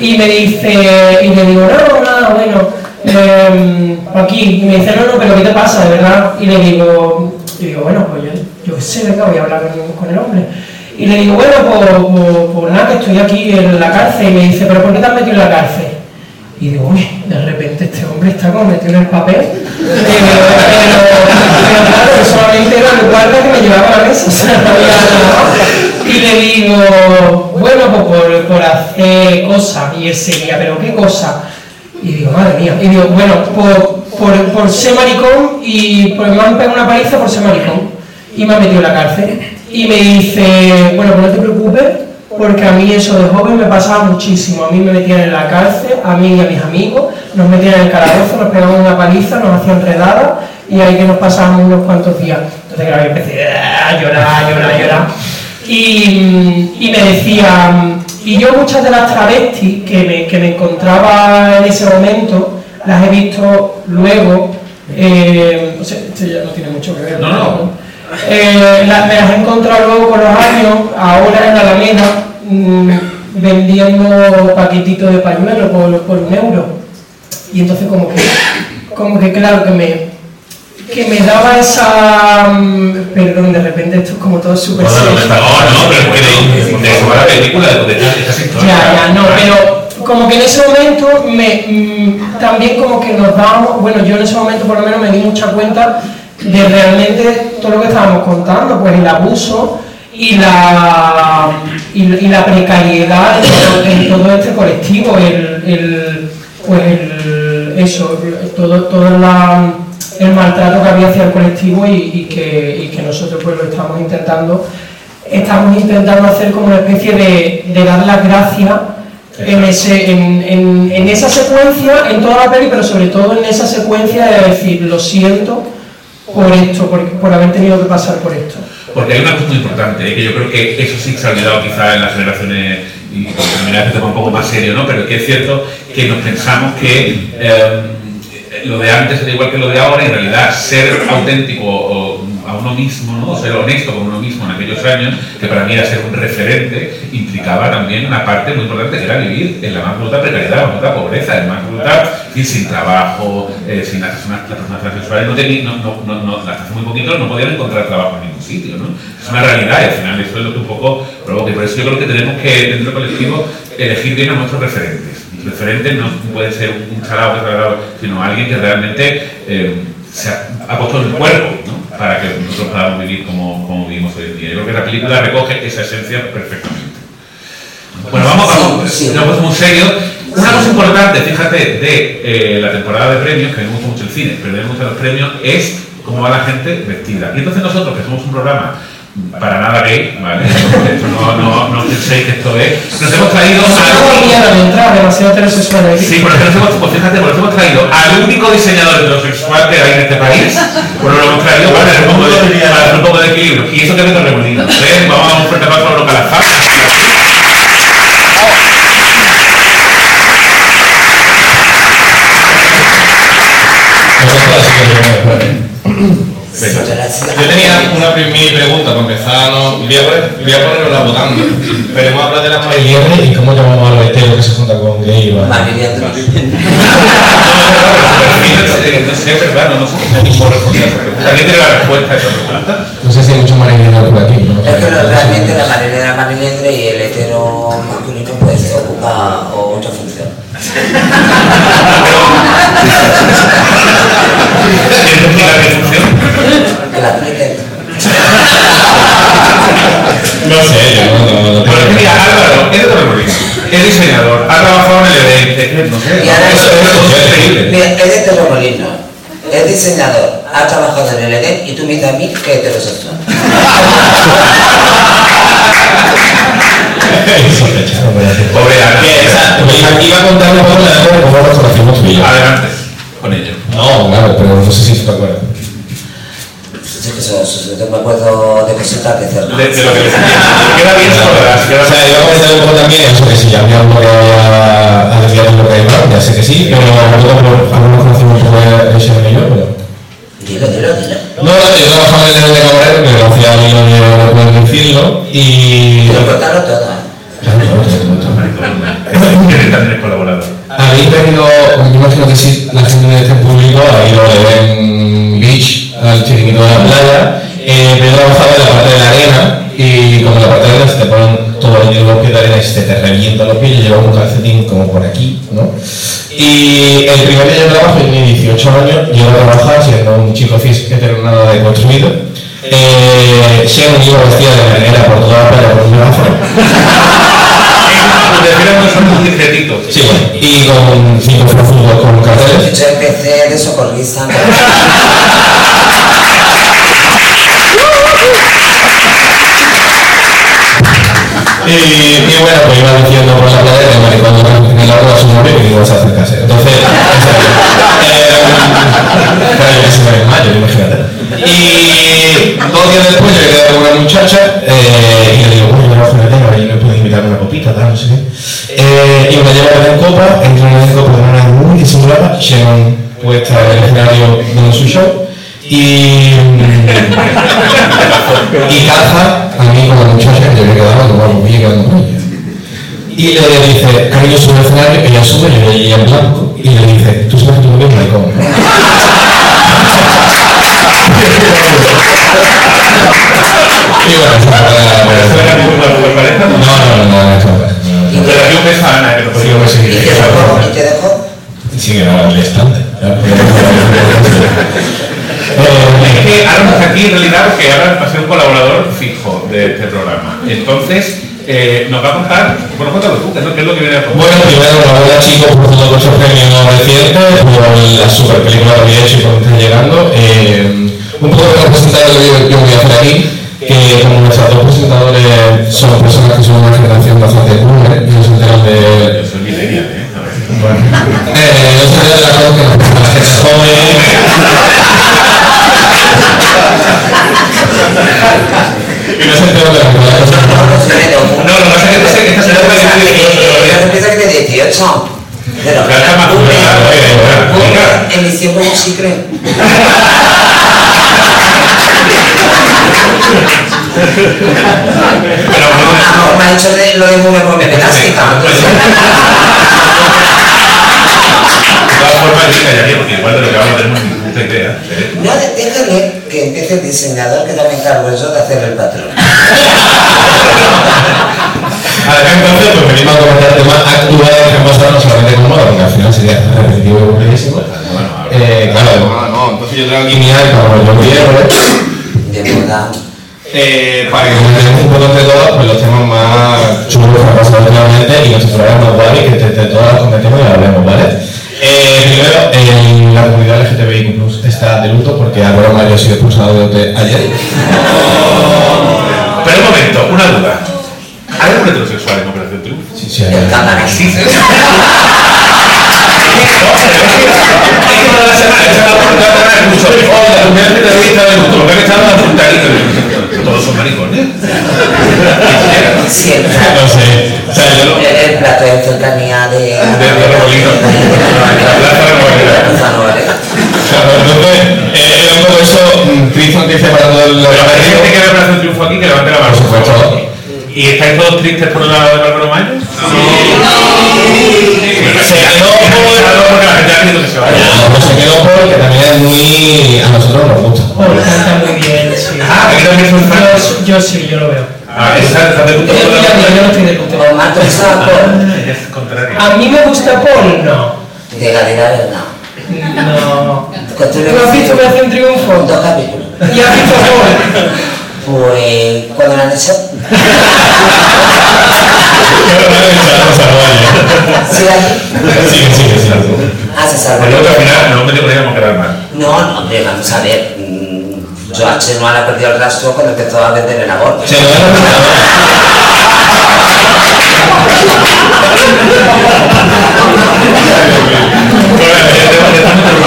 Y me dice, y le digo, no, nada, bueno, eh, aquí. Y me dice, no, no, pero ¿qué te pasa, de verdad? Y le digo, y digo bueno, pues yo, yo qué sé, venga, voy a hablar con, con el hombre. Y le digo, bueno, pues, pues, pues nada, que estoy aquí en la cárcel. Y me dice, ¿pero por qué te has metido en la cárcel? Y digo, uy, de repente este hombre está como metido en el papel. Pero, claro, solamente era el guarda que me llevaba a la mesa. (laughs) o sea, no había. Y le digo, bueno, pues por, por hacer cosas. Y él seguía, ¿pero qué cosa? Y digo, madre mía. Y digo, bueno, por, por, por ser maricón y por, me han pegado una paliza por ser maricón. Y me han metido en la cárcel. Y me dice, bueno, pues no te preocupes, porque a mí eso de joven me pasaba muchísimo. A mí me metían en la cárcel, a mí y a mis amigos, nos metían en el calabozo, nos pegaban una paliza, nos hacían redadas y ahí que nos pasábamos unos cuantos días. Entonces, claro, yo empecé a llorar, llorar, llorar. Y, y me decían, y yo muchas de las travestis que me, que me encontraba en ese momento, las he visto luego, eh, o sea, esto ya no tiene mucho que ver. No, no. Eh, la- me las he encontrado luego con los años, ahora en Alameda, mm, vendiendo paquetitos de pañuelos por, por un euro. Y entonces como que, como que claro, que me, que me daba esa... mm, Perdón, de repente esto es como todo súper está- No, no, pero es que de, la película, de. Ya, ya, no, pero como que en ese momento me, mm, también como que nos dábamos, bueno, yo en ese momento por lo menos me di mucha cuenta de realmente todo lo que estábamos contando, pues el abuso y la, y, la precariedad en todo, este colectivo, el, el- pues el, eso, todo, todo la- el maltrato que había hacia el colectivo y, y que, y que nosotros pues lo estamos intentando estamos intentando hacer como una especie de, de dar las gracias en, ese, en, en- en esa secuencia, en toda la peli, pero sobre todo en esa secuencia de decir, lo siento por esto, por, por haber tenido que pasar por esto. Porque hay una cosa muy importante, ¿eh? que yo creo que eso sí se ha olvidado quizá en las generaciones, y tema un poco más serio, ¿no? pero que es cierto que nos pensamos que eh, lo de antes era igual que lo de ahora, y en realidad ser auténtico o, a uno mismo, ¿no? ser honesto con uno mismo en aquellos años, que para mí era ser un referente, implicaba también una parte muy importante que era vivir en la más bruta precariedad, la bruta pobreza, en más bruta, y sin trabajo, eh, sin las personas, las personas transexuales, no tenían, no, no, no, hasta hace muy poquito no podían encontrar trabajo en ningún sitio, ¿no? Es una realidad y al final eso es lo que un poco provoca. Y por eso yo creo que tenemos que, dentro del colectivo, elegir bien a nuestros referentes. Referentes no pueden ser un chalado, sino alguien que realmente eh, se ha, ha puesto el cuerpo, ¿no? Para que nosotros podamos vivir como, como vivimos hoy en día. Yo creo que la película recoge esa esencia perfectamente. Bueno, vamos, vamos, Sí, sí. muy serio. Una cosa importante, fíjate, de eh, la temporada de premios, que a me gusta mucho el cine, pero me gustan los premios, es cómo va la gente vestida. Y entonces nosotros, que somos un programa para nada gay, ¿vale? Esto no, no, no penséis que esto es. Nos hemos traído No a miedo de entrar, demasiado heterosexual aquí. Sí, porque nos hemos, pues fíjate, pues nos hemos traído al único diseñador heterosexual que hay en este país. Bueno, lo hemos traído para tener un poco de, para tener un poco de equilibrio. Y eso que me remolino. ¿eh? Vamos a dar un fuerte aplauso a tenemos Venga. Gracias. Yo tenía una mini pregunta para empezar, no, voy a, poner, voy a ponerla votando, pero hemos hablado de las liebre, ¿y cómo llamamos a los heteros que se juntan con gay? va? María Andrés. No sé, ¿verdad? No, no sé cómo responder a esa pregunta. ¿Alguien tiene la respuesta a esa pregunta? No sé si hay mucho marinero por aquí. ¿no? Es que realmente la Marilena era Marilendre y el hetero masculino pues ocupa otra función. (laughs) (laughs) La. No sé, yo no, no, no Pero mira, Álvaro, es de Torremolinos. Es diseñador, ha trabajado en el evento. No sé, es increíble. Mira, es de Torremolinos, es diseñador, ha trabajado en el EDEC y tú me dices a mí que es heterosexual. (laughs) Sospechado, voy. Pobre, pues aquí va a contar un poco de cómo lo conocimos tú y yo. Adelante, con ello. No, claro, pero no sé si te acuerdas. Sí, que eso, eso, yo me acuerdo de cositas que hacer. De, de lo que les queda bien queda O sea, yo voy a comentar un poco también eso que si ya había algo que había a desviar un poco de mal, ya sé que sí, pero algunos conocimos un poco de y yo, pero... Dilo, dilo, dilo. No, no, yo trabajaba en el de camarero, que conocía a mí, no puedo decirlo, y... Todo, ¿eh? Claro, que también es colaborador. Habéis venido, yo imagino que sí, la gente de este público ha ido en Beach, al chiringuito de la playa, eh, pero yo trabajaba en la parte de la arena y como en la parte de la arena se te ponen todo el bloque de arena y se te revienta los pies, yo llevaba un calcetín como por aquí, ¿no? Y el primer día de trabajo, yo tenía 18 años, llego a trabajar siendo un chico cis que tenía nada de construido, eh, siendo un niño vestido de marinera por toda la playa con un afro. Sí, y con cinco fútbol con carteles. Yo empecé de socorrista. Y, y bueno, pues iba diciendo por la playa que maricón en lado de su novio que ibas a acercarse. Entonces, eh, claro, yo que se me en mayo, imagínate. Y dos días después yo quedé con una muchacha eh, y le digo, bueno, el a una copita, tal, no sé qué. Eh, y me lleva a la copa, entro en la copa de una manera muy disimulada, Sharon puesta en el escenario de su show. Y, y caja a mí con la muchacha que me quedaba algo bien quedando con ella. Y le dice, cariño, sube al escenario, ella sube, yo le en blanco, y le dice, tú sabes que tú eres maricón. ¿No?". y bueno, la- ¿Eso? No, no, no, no, eso fue. Te la dio un beso a Ana, que lo hombre, sí. ¿Y te te dejó? Sí, que era el estándar. Es que ahora no aquí en realidad porque ahora va a ser un colaborador fijo de este programa. Entonces, nos va a contar, bueno, cuéntalo tú, ¿qué es lo, que viene a contar? Bueno, primero, enhorabuena chicos por todos vuestros premios recientes, por la super película que habéis hecho y por que está llegando. Eh, un poco de representar lo que yo, yo voy a hacer aquí, que como nuestros dos presentadores son personas que son una generación bastante ¿eh? y no se enteran de... Yo soy millennial, ¿eh? A ver. Bueno, eh, no se enteran de las cosas que nos la gente joven. y no se enteran de las cosas que No, no, lo que pasa es que esta- esta señora Pero tiene piensa que- 18 pero piensa que tiene 18. Pero Ya está más cumple- Pero bueno, Ah, me ha dicho de- lo de muy de todas formas, yo callaría porque igual de lo que vamos a tener ni puta idea. ¿eh? No, de- déjale que empiece el diseñador que también encargo yo de hacer el patrón. Además, entonces, pues venimos a comentar temas actuales que han pasado no solamente con moda, porque al final sería repetitivo y aburridísimo. Eh, claro, No, no, entonces yo traigo aquí mi como yo quiero, De moda. eh, para que comentemos un poco entre todas pues, los temas más chulos que han pasado últimamente y nuestros programas más guays que entre todas las comentemos y hablemos, ¿vale? Eh, primero, la comunidad LGTBIQ Plus está de luto porque Álvaro Mario ha sido expulsado de OT ayer. Pero un momento, una duda. ¿Hay algún heterosexual en Operación Triunfo? Sí, sí, El hay- (laughs) (laughs) cámara. (laughs) Todos son maricones. Siempre. No sé. O sea, yo lo- El, plato de de... De Remolino. Entonces, eh, eso, triste noticia para todo el Pero hay gente que Triunfo aquí que levante la mano. Por supuesto. ¿Y estáis todos tristes por la de Álvaro Mayo? Se quedó la que se vaya. No, se quedó porque también es muy... A nosotros nos gusta. Oh, canta muy bien, sí. Ah, aquí también es un fan. Yo, sí, yo lo veo. Ah, esa está de puto Yo, no estoy de puto. O mato esa por... (laughs) Es contrario. A mí me gusta Paul, no. De la de la verdad. No. Que tú le ¿Tú has visto Operación Triunfo? Dos capítulos. ¿Y has visto Paul? Pues... ¿Cuándo lo han hecho? (laughs) Se vaya. Sí, sigue, sigue. Ah, se salvó. Final no me podríamos quedar mal. No, hombre, vamos a ver. mm, Joache no ha perdido el rastro cuando empezó a vender el aborto. Se lo han apuntado.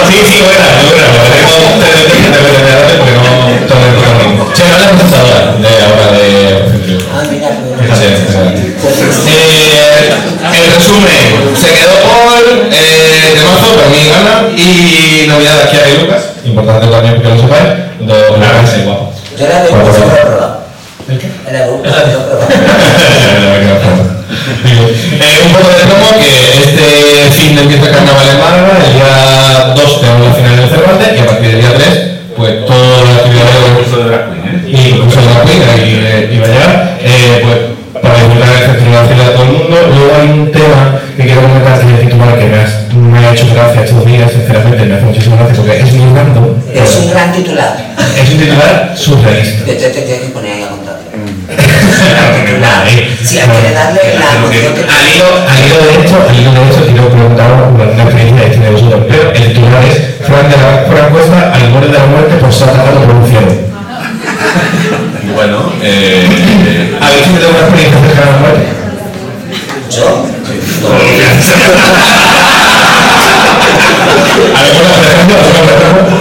Sí, sí, buena, buena. Tenemos te dije te voy a dar porque no todo el programa. Che, no hablamos ahora de ahora de Ah, mira, pues. Eh, en resumen, se quedó por eh, de marzo, para mí gana, y novedad aquí a Lucas, importante también que lo sepáis, dos y guapo. Yo era de un favor. he probado. Era de un. (laughs) Eh, un poco de promo que este fin de empieza el carnaval en Málaga, el día 2 tenemos la final del Cervantes y a partir del día 3 pues toda la actividad El de curso de queen, ¿eh? y incluso la Queen ahí eh, iba a llegar, eh, pues para disfrutar el festival a todo el mundo. Luego hay un tema que quiero comentar el titular que me, has- me ha hecho gracia estos días, sinceramente me hace muchísima gracia porque es muy random. Es un gran titular. Es un titular surrealista. Yo te, te tienes que poner ahí a contar. (laughs) Si hay que darle la que- emoción que Al hilo, al hilo de hecho, al hilo de hecho, quiero preguntar una, experiencia de este de vosotros, pero el titular es Fran, de la, Fran Cuesta al borde de la muerte por ser atacado por un ciervo. (laughs) Bueno, eh, ¿Habéis tenido una experiencia cercana a la muerte? yo.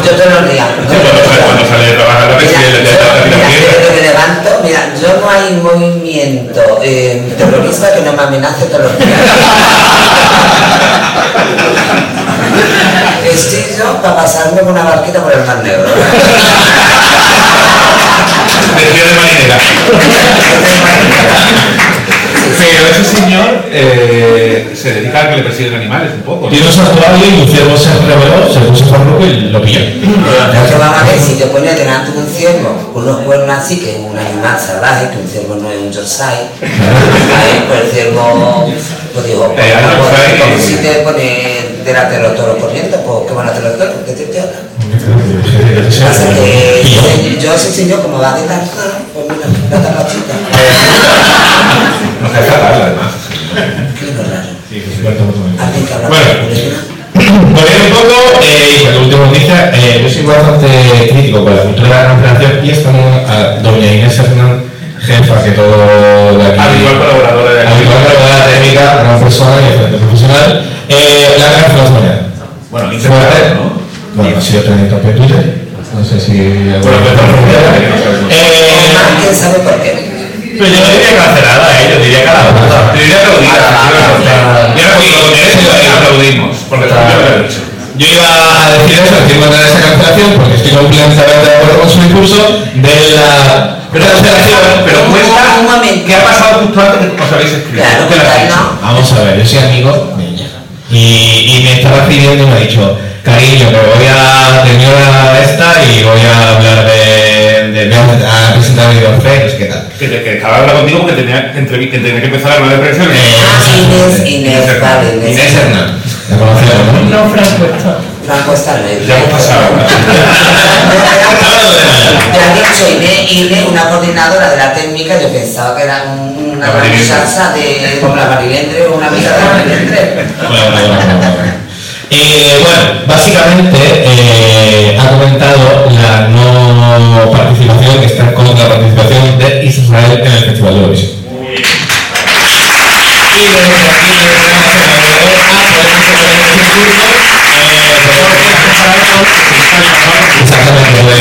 Yo todos los días. sí, cuando sale, cuando sale de trabajar la yo, me levanto, mira, yo no hay movimiento eh, terrorista que no me amenace todos los días. (laughs) Estoy yo para pasarme con una barquita por el Mar Negro. (laughs) Vestido de marinera. Pero ese señor eh, se dedica a que le persiguen animales un poco. ¿no? Tiene un santuario y un ciervo se reveló, se puso farruco y lo pilló. Porque vamos a ver, si te pones delante de un ciervo, unos cuernos así, que es un animal salvaje, que un ciervo no es un ahí, pues el ciervo, pues dijo, pues, Eh, como y- si te pones delante de los toros corriendo, pues qué van a hacer los toros, ¿qué te estoy hablando? Pasa que yo ese señor como va de tarzán, pues mira, la tapachita. (laughs) No se deja hablar, además. Qué raro. Bueno, Alguien que habla Bueno. Volviendo un poco, eh, y con la última noticia, eh, yo soy bastante crítico con la cultura de la gran operación y estamos a doña Inés Hernán, jefa que todo de aquí. Habitual colaboradora de aquí. Habitual colaboradora técnica, gran persona y excelente profesional. Eh, la gran esta mañana. Bueno, Fuerte. ¿no? Bueno, ha sido trending topic de Twitter. No sé si. Bueno, no Eh, Además, ¿Quién sabe por qué? Pero yo no diría cancelada, ¿eh? yo diría calabaza. Te diría aplaudida. Y ahora sí, con eso aplaudimos. Porque también lo he dicho. Yo iba a decir eso, decir contra esa cancelación, porque estoy completamente de acuerdo con su discurso de la Pero, cancelación. pero cuesta. Un momento. ¿Qué ha pasado justo antes de que os habéis escrito? Claro, ¿Qué le has claro, dicho? no. Vamos a ver, yo soy amigo de ella. Y, y me estaba pidiendo y me ha dicho, cariño, que voy a terminar esta y voy a hablar de. de voy a, presentar mi fe, no sé qué tal. Que, te- que estaba hablando contigo porque tenía, que tenía que empezar a hablar de presiones. Eh, Ah, Inés, Inés, Inés. Inés Hernán. La conocía, ¿no? No, Franco está. Franco está en el- Ya hemos pasado. Me ha dicho Inés, una coordinadora de la técnica, yo pensaba que era un- una muchacha de como la Marilendre o una amiga de la Marilendre. Bueno, bueno, bueno, bueno. Eh, bueno, básicamente eh, ha comentado la no participación, que está con la participación de Israel en el Festival de Eurovisión. Y le damos el agradecimiento a poder hacer discurso, eh, Exactamente, pues,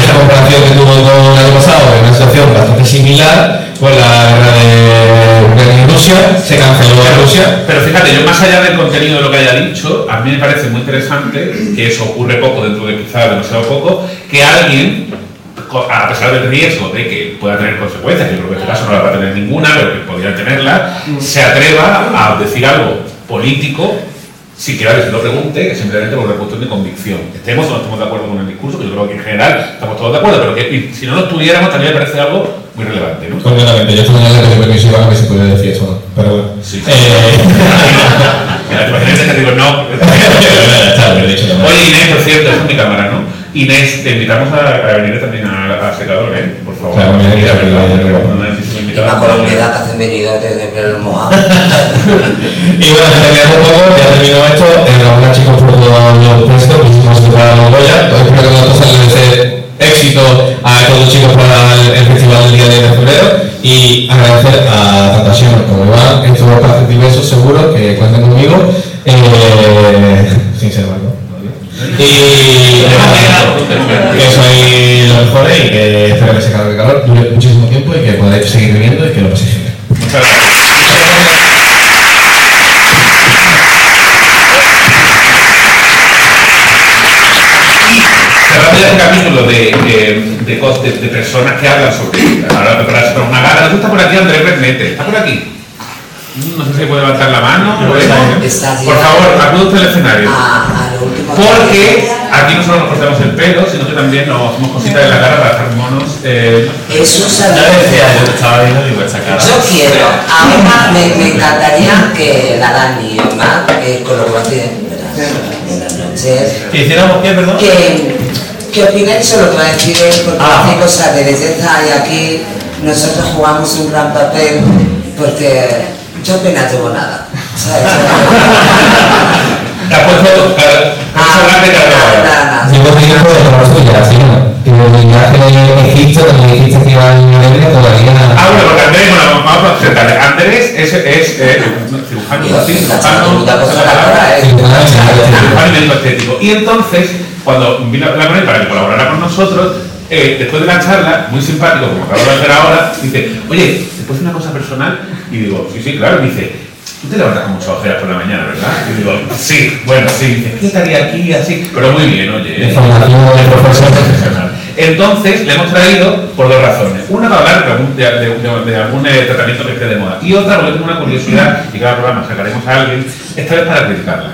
esta comparación que tuvo el año pasado en una situación bastante similar con la guerra de Rusia, se canceló en Rusia. Pero fíjate, yo más allá del contenido de lo que haya dicho, a mí me parece muy interesante, que eso ocurre poco dentro de quizá demasiado poco, que alguien, a pesar del riesgo de que pueda tener consecuencias, que yo creo que en este caso no la va a tener ninguna, pero que podría tenerla, se atreva a decir algo político sin que nadie se lo pregunte, que simplemente por una cuestión de convicción. Estemos o no estemos de acuerdo con el discurso, que yo creo que en general estamos todos de acuerdo, pero que si no lo estuviéramos también me parece algo muy relevante, ¿no? Completamente, yo también le pedí permiso a que se pudiera decir eso, ¿no? pero bueno. Sí. Eh, Mira, te imaginas que te digo no. Oye, Inés, por cierto, es mi cámara, ¿no? Inés, te invitamos a, a venir también a, a Secador, ¿eh? Por favor. Claro, mira, mira, Mira. Una la humedad que hacen venido desde pelo mojado. Y bueno, terminando un poco, ya terminó esto. Enhorabuena chicos por todo lo puesto, muchísimas gracias para la Mongoya. Espero que nosotros salga ese éxito a todos los chicos para el, el festival del día 10 de febrero. Y agradecer a tanta Xioma como Iván, esto va a parecer diverso, seguro, que cuenten conmigo. Eh, sin ser malo. Y que sois los mejores y que espero que se cargue de calor, dure muchísimo tiempo y que podáis seguir viviendo y que lo paséis genial. Muchas gracias. Cerrando ya el capítulo de, de, de, de- de personas que hablan sobre ahora prepararse para una gala. ¿Dónde está por aquí Andrés Bernete? ¿Está por aquí? No sé si puede levantar la mano. ¿Lo. Por favor, acude usted al escenario. Porque aquí no solo nos cortamos el pelo, sino que también nos hacemos cositas en la cara para estar monos. Eh, Es un Ya saludo. decía, yo te estaba viendo digo, cara. Yo quiero, ahora me, me encantaría que la Dani y Omar, que con lo que va a hacer buenas noches, ¿Que hiciéramos qué, perdón? que, que opináis sobre lo que va a decir él, porque Ah. hace cosas de belleza y aquí nosotros jugamos un gran papel, porque yo apenas tengo nada. ¿sabes? (laughs) te has puesto cara- vamos a hablar de nada, nada. Llevo tiempo de tomar suya, así no. Que el viaje de Egipto, cuando dijiste que iba a Noruega, todavía. Ah, bueno, porque Andrés, bueno, vamos a presentarle. Andrés es, es eh, cirujano, Dios, sí, está cirujano, la ¿eh? cirujano y médico estético. Y entonces, cuando vino a hablar con él para que colaborara con nosotros, eh, después de la charla, muy simpático, como acabo de hacer ahora, dice, oye, ¿te puedo una cosa personal? Y digo, sí, sí, claro. Y dice, tú te levantas con muchas ojeras por la mañana, ¿verdad? Y digo, sí, bueno, sí. Dice, ¿qué estaría aquí así? Pero muy bien, oye. Profesional. Entonces, le hemos traído por dos razones. Una para hablar de algún, de, de- de- de algún eh, tratamiento que esté de moda. Y otra porque tengo una curiosidad, y cada programa sacaremos a alguien, esta vez para criticarla.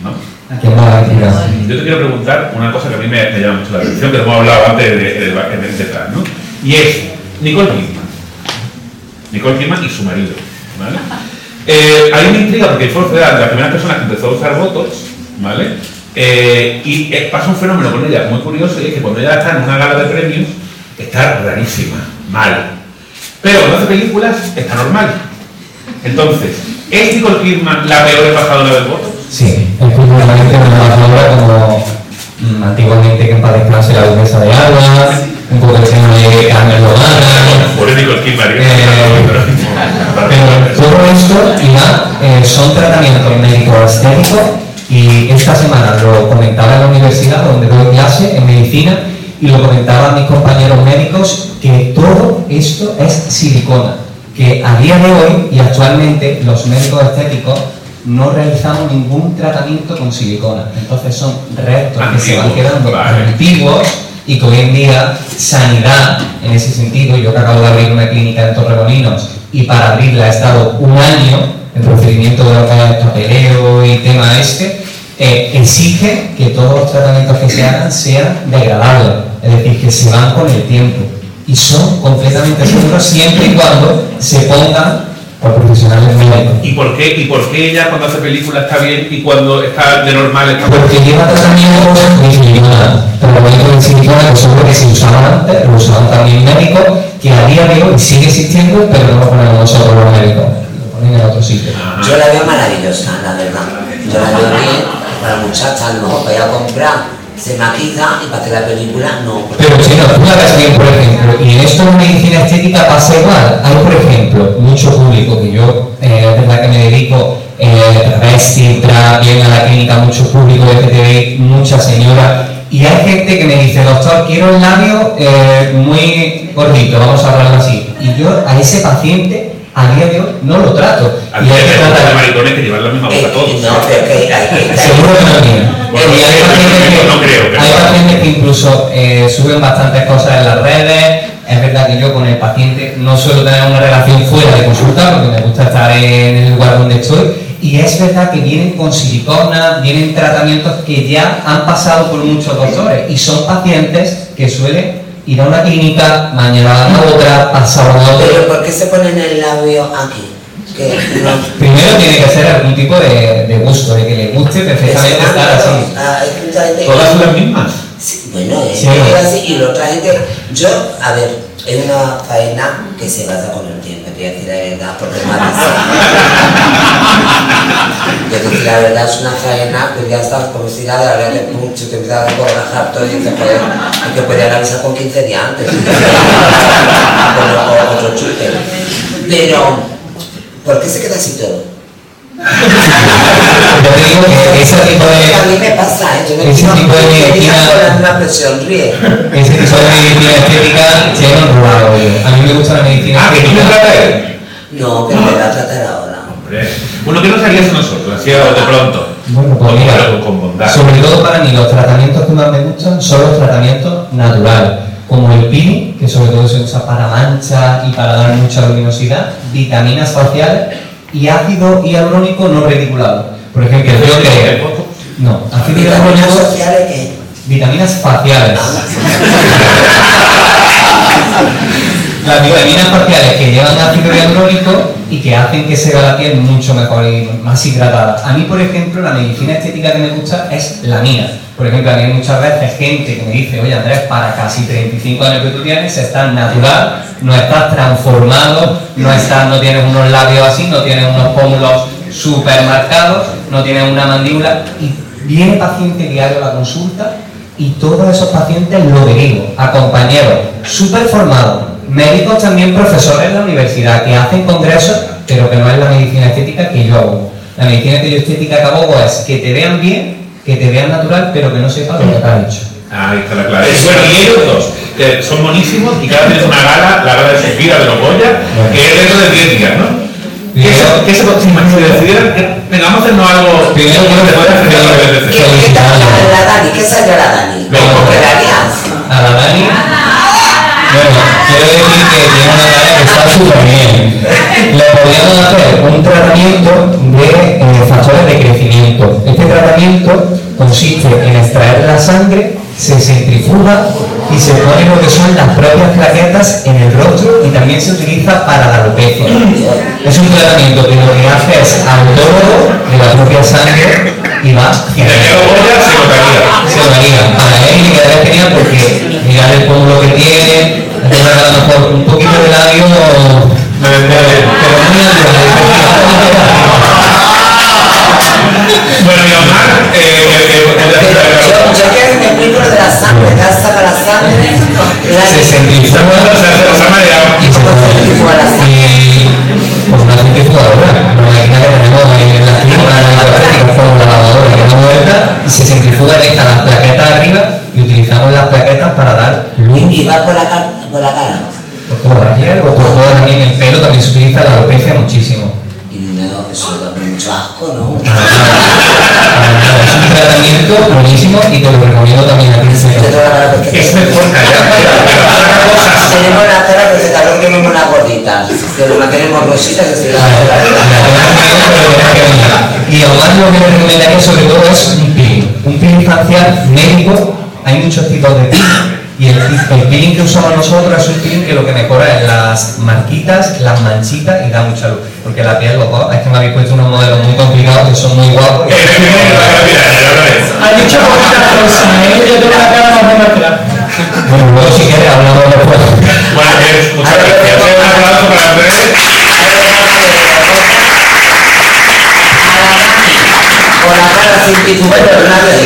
¿no? ¿A quién va a criticar? Yo te quiero preguntar una cosa que a mí me, me llama mucho la atención, que hemos hablado antes de, de, de- de- ¿no? Y es Nicole Kidman. Nicole Kidman y su marido. ¿vale? Eh, hay una intriga porque fue de las primeras personas que empezó a usar Botox, ¿vale? Eh, y eh, pasa un fenómeno con ella muy curioso y es que cuando ella está en una gala de premios está rarísima, mal. Pero cuando hace películas está normal. Entonces, ¿es Nicole Kidman la peor embajadora del Botox? Sí, es culturalmente una embajadora como mm, antiguamente que en la duquesa de Alba, un poco el tema de Carmen Lomana. Por ¿eh? Pero todo esto, Iván, eh, son tratamientos médico-estéticos y esta semana lo comentaba en la universidad donde doy clase en medicina y lo comentaba a mis compañeros médicos que todo esto es silicona, que a día de hoy y actualmente los médicos estéticos no realizamos ningún tratamiento con silicona, entonces son restos que se van quedando vale. antiguos y que hoy en día sanidad en ese sentido, yo que acabo de abrir una clínica en Torremolinos y para abrirla he estado un año en procedimiento de papeleo y tema este, eh, exige que todos los tratamientos que se hagan sean degradables, es decir, que se van con el tiempo. Y son completamente seguros siempre y cuando se pongan por profesionales médicos. ¿Y por qué, y por qué ella cuando hace películas está bien y cuando está de normal está mal? Porque lleva tratamientos silicona, tratamientos silicona que son los que se usaban antes, lo usaban también médicos, que a día de hoy sigue existiendo, pero no lo ponemos nosotros los médicos, lo ponen en otro sitio. Yo la veo maravillosa, la verdad. Yo la veo bien, para muchacha, a lo mejor para ir a comprar, se maquilla y para hacer la película no. Pero si no, tú la ves bien, por ejemplo, y en esto de medicina estética pasa igual. Hay, por ejemplo, mucho público que yo, eh, es verdad que me dedico eh, travesti, trans, bien a la clínica, mucho público LGTBI, mucha señora, y hay gente que me dice, doctor, quiero el labio eh, muy gordito, vamos a hablarlo así. Y yo a ese paciente, a día de hoy, no lo trato. Aquí Y hay que maricones que llevan la misma boca Eh, todos. no, pero que hay que Seguro que no tiene. Bueno, y hay pacientes que, no creo, pero- hay pacientes que incluso eh, suben bastantes cosas en las redes. Es verdad que yo con el paciente no suelo tener una relación fuera de consulta porque me gusta estar en el lugar donde estoy. Y es verdad que vienen con silicona, vienen tratamientos que ya han pasado por muchos doctores y son pacientes que suelen ir a una clínica, mañana a otra, pasado a otra. Pero ¿por qué se ponen el labio aquí? No. Primero tiene que ser algún tipo de, de gusto, de que le guste perfectamente estar así. Ah, Todas son las mismas. Sí, bueno, es Sí. así. Y la otra gente, yo, a ver, es una faena que se basa con el tiempo, te voy a decir la verdad, porque es más (laughs) Yo te decir la verdad, es una faena que ya estás como si nada, la verdad que mucho, te empiezas a borrajar todo y dices, joder, es que podrían avisar con 15 días antes. (laughs) Con otro chute. Pero, ¿por qué se queda así todo? Yo te digo que ese tipo A mí de, me pasa, ¿eh? Yo me ese tipo de "Qué medicina- con la misma presión, ríe. ese tipo de medicina estética se llama robado. A mí me gusta la medicina Ah, que tú me estética. trata él. No, pero me va a tratar ahora. Hombre. Bueno, ¿qué nos harías a nosotros? Así de pronto. Bueno, pues Con- mira, con- con bondad. sobre todo para mí los tratamientos que más me gustan son los tratamientos naturales, como el peeling, que sobre todo se usa para manchas y para dar mucha luminosidad, vitaminas faciales y ácido hialurónico no reticulado. Por ejemplo, yo que... No, ácido Vitaminas hialurónico... Vitaminas faciales. (laughs) Las vitaminas faciales que llevan ácido hialurónico y que hacen que se vea la piel mucho mejor y más hidratada. A mí, por ejemplo, la medicina estética que me gusta es la mía. Por ejemplo, a mí muchas veces gente que me dice, oye Andrés, para casi 35 años que tú tienes, estás natural, no estás transformado, no, estás, no tienes unos labios así, no tienes unos pómulos súper marcados, no tienes una mandíbula. Y viene paciente diario a la consulta y todos esos pacientes lo derivo a compañeros súper formados, médicos también profesores en la universidad que hacen congresos, pero que no es la medicina estética que yo hago. La medicina que yo estética que hago es que te vean bien, que te vean natural, pero que no sepan lo que te han hecho. Ahí está la clave. Bueno, y ellos dos, que son monísimos y cada vez es una gala, la gala de Sofía de los Goya, que es dentro de 10 días, ¿no? ¿Qué se, se decidieran que venga, vamos a hacernos algo Primero que te pueda hacer la, la Dani? ¿Qué salió la Dani? ¿Cómo quedarías? A la Dani, bueno, quiero decir que tiene una cara que está súper bien. Le podríamos hacer un tratamiento de eh, factores de crecimiento. Este tratamiento consiste en extraer la sangre, se centrifuga y se ponen lo que son las propias plaquetas en el rostro y también se utiliza para la alopecia. Es un tratamiento que lo que hace es autólogo de la propia sangre y va Y de se notaría. se lo haría. Para él le quedaría genial porque mirar el pómulo que tiene, hacer a lo mejor un poquito de labio, pero muy natural. Bueno, y Omar, eh, eh, eh, yo, yo quiero que me de la sangre, te saca la sangre, la Se centrifuga o sea, se os ha mareado. y cómo se centrifuga la sangre. y pues una centrifugadora, una máquina que tenemos en la clínica, una lavadora, como la lavadora que da vuelta y se centrifuga deja las plaquetas arriba y utilizamos las plaquetas para dar luz. Y, va por la, cara, por la cara. Por toda la piel o por toda también el pelo también se utiliza la alopecia muchísimo. Y no, eso da mucho asco, ¿no? Es un tratamiento buenísimo y te lo recomiendo también a ti. Es mejor callar. Tenemos la cara que se talón que tenemos una gordita, que lo mantenemos rositas que se la Y además lo que recomendaría sobre todo es un peeling. Un peeling facial médico, hay muchos tipos de peeling. Y el, el peeling que usamos nosotros es un peeling que lo que mejora es las marquitas, las manchitas y da mucha luz. Porque la piel, loco, es que me habéis puesto unos modelos muy complicados que son muy guapos. (laughs) Mira, ya lo ves. Has dicho poquitas cosas, ¿eh? Yo tengo la cara más demostrada. Bueno, luego si quieres hablamos después. Bueno, pues, muchas gracias. Un aplauso para Andrés. Con la cara sin titubear, nada.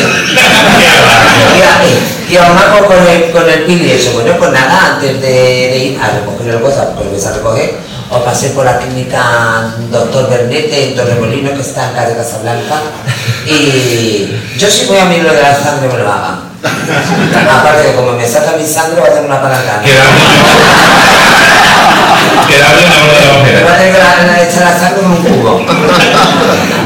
Y, y además con, con el, con el pili eso, bueno, pues nada, antes de, de ir a recoger el cosa, porque lo vais os pasé por la clínica Doctor Bernete en Torremolinos, que está en calle Casablanca, y yo sí voy a mirar lo de la sangre, me lo hagan. Aparte que como me saca mi sangre, va a tener una palanca. Queda bien la hora de la Me va a tener que echar la sangre en un cubo.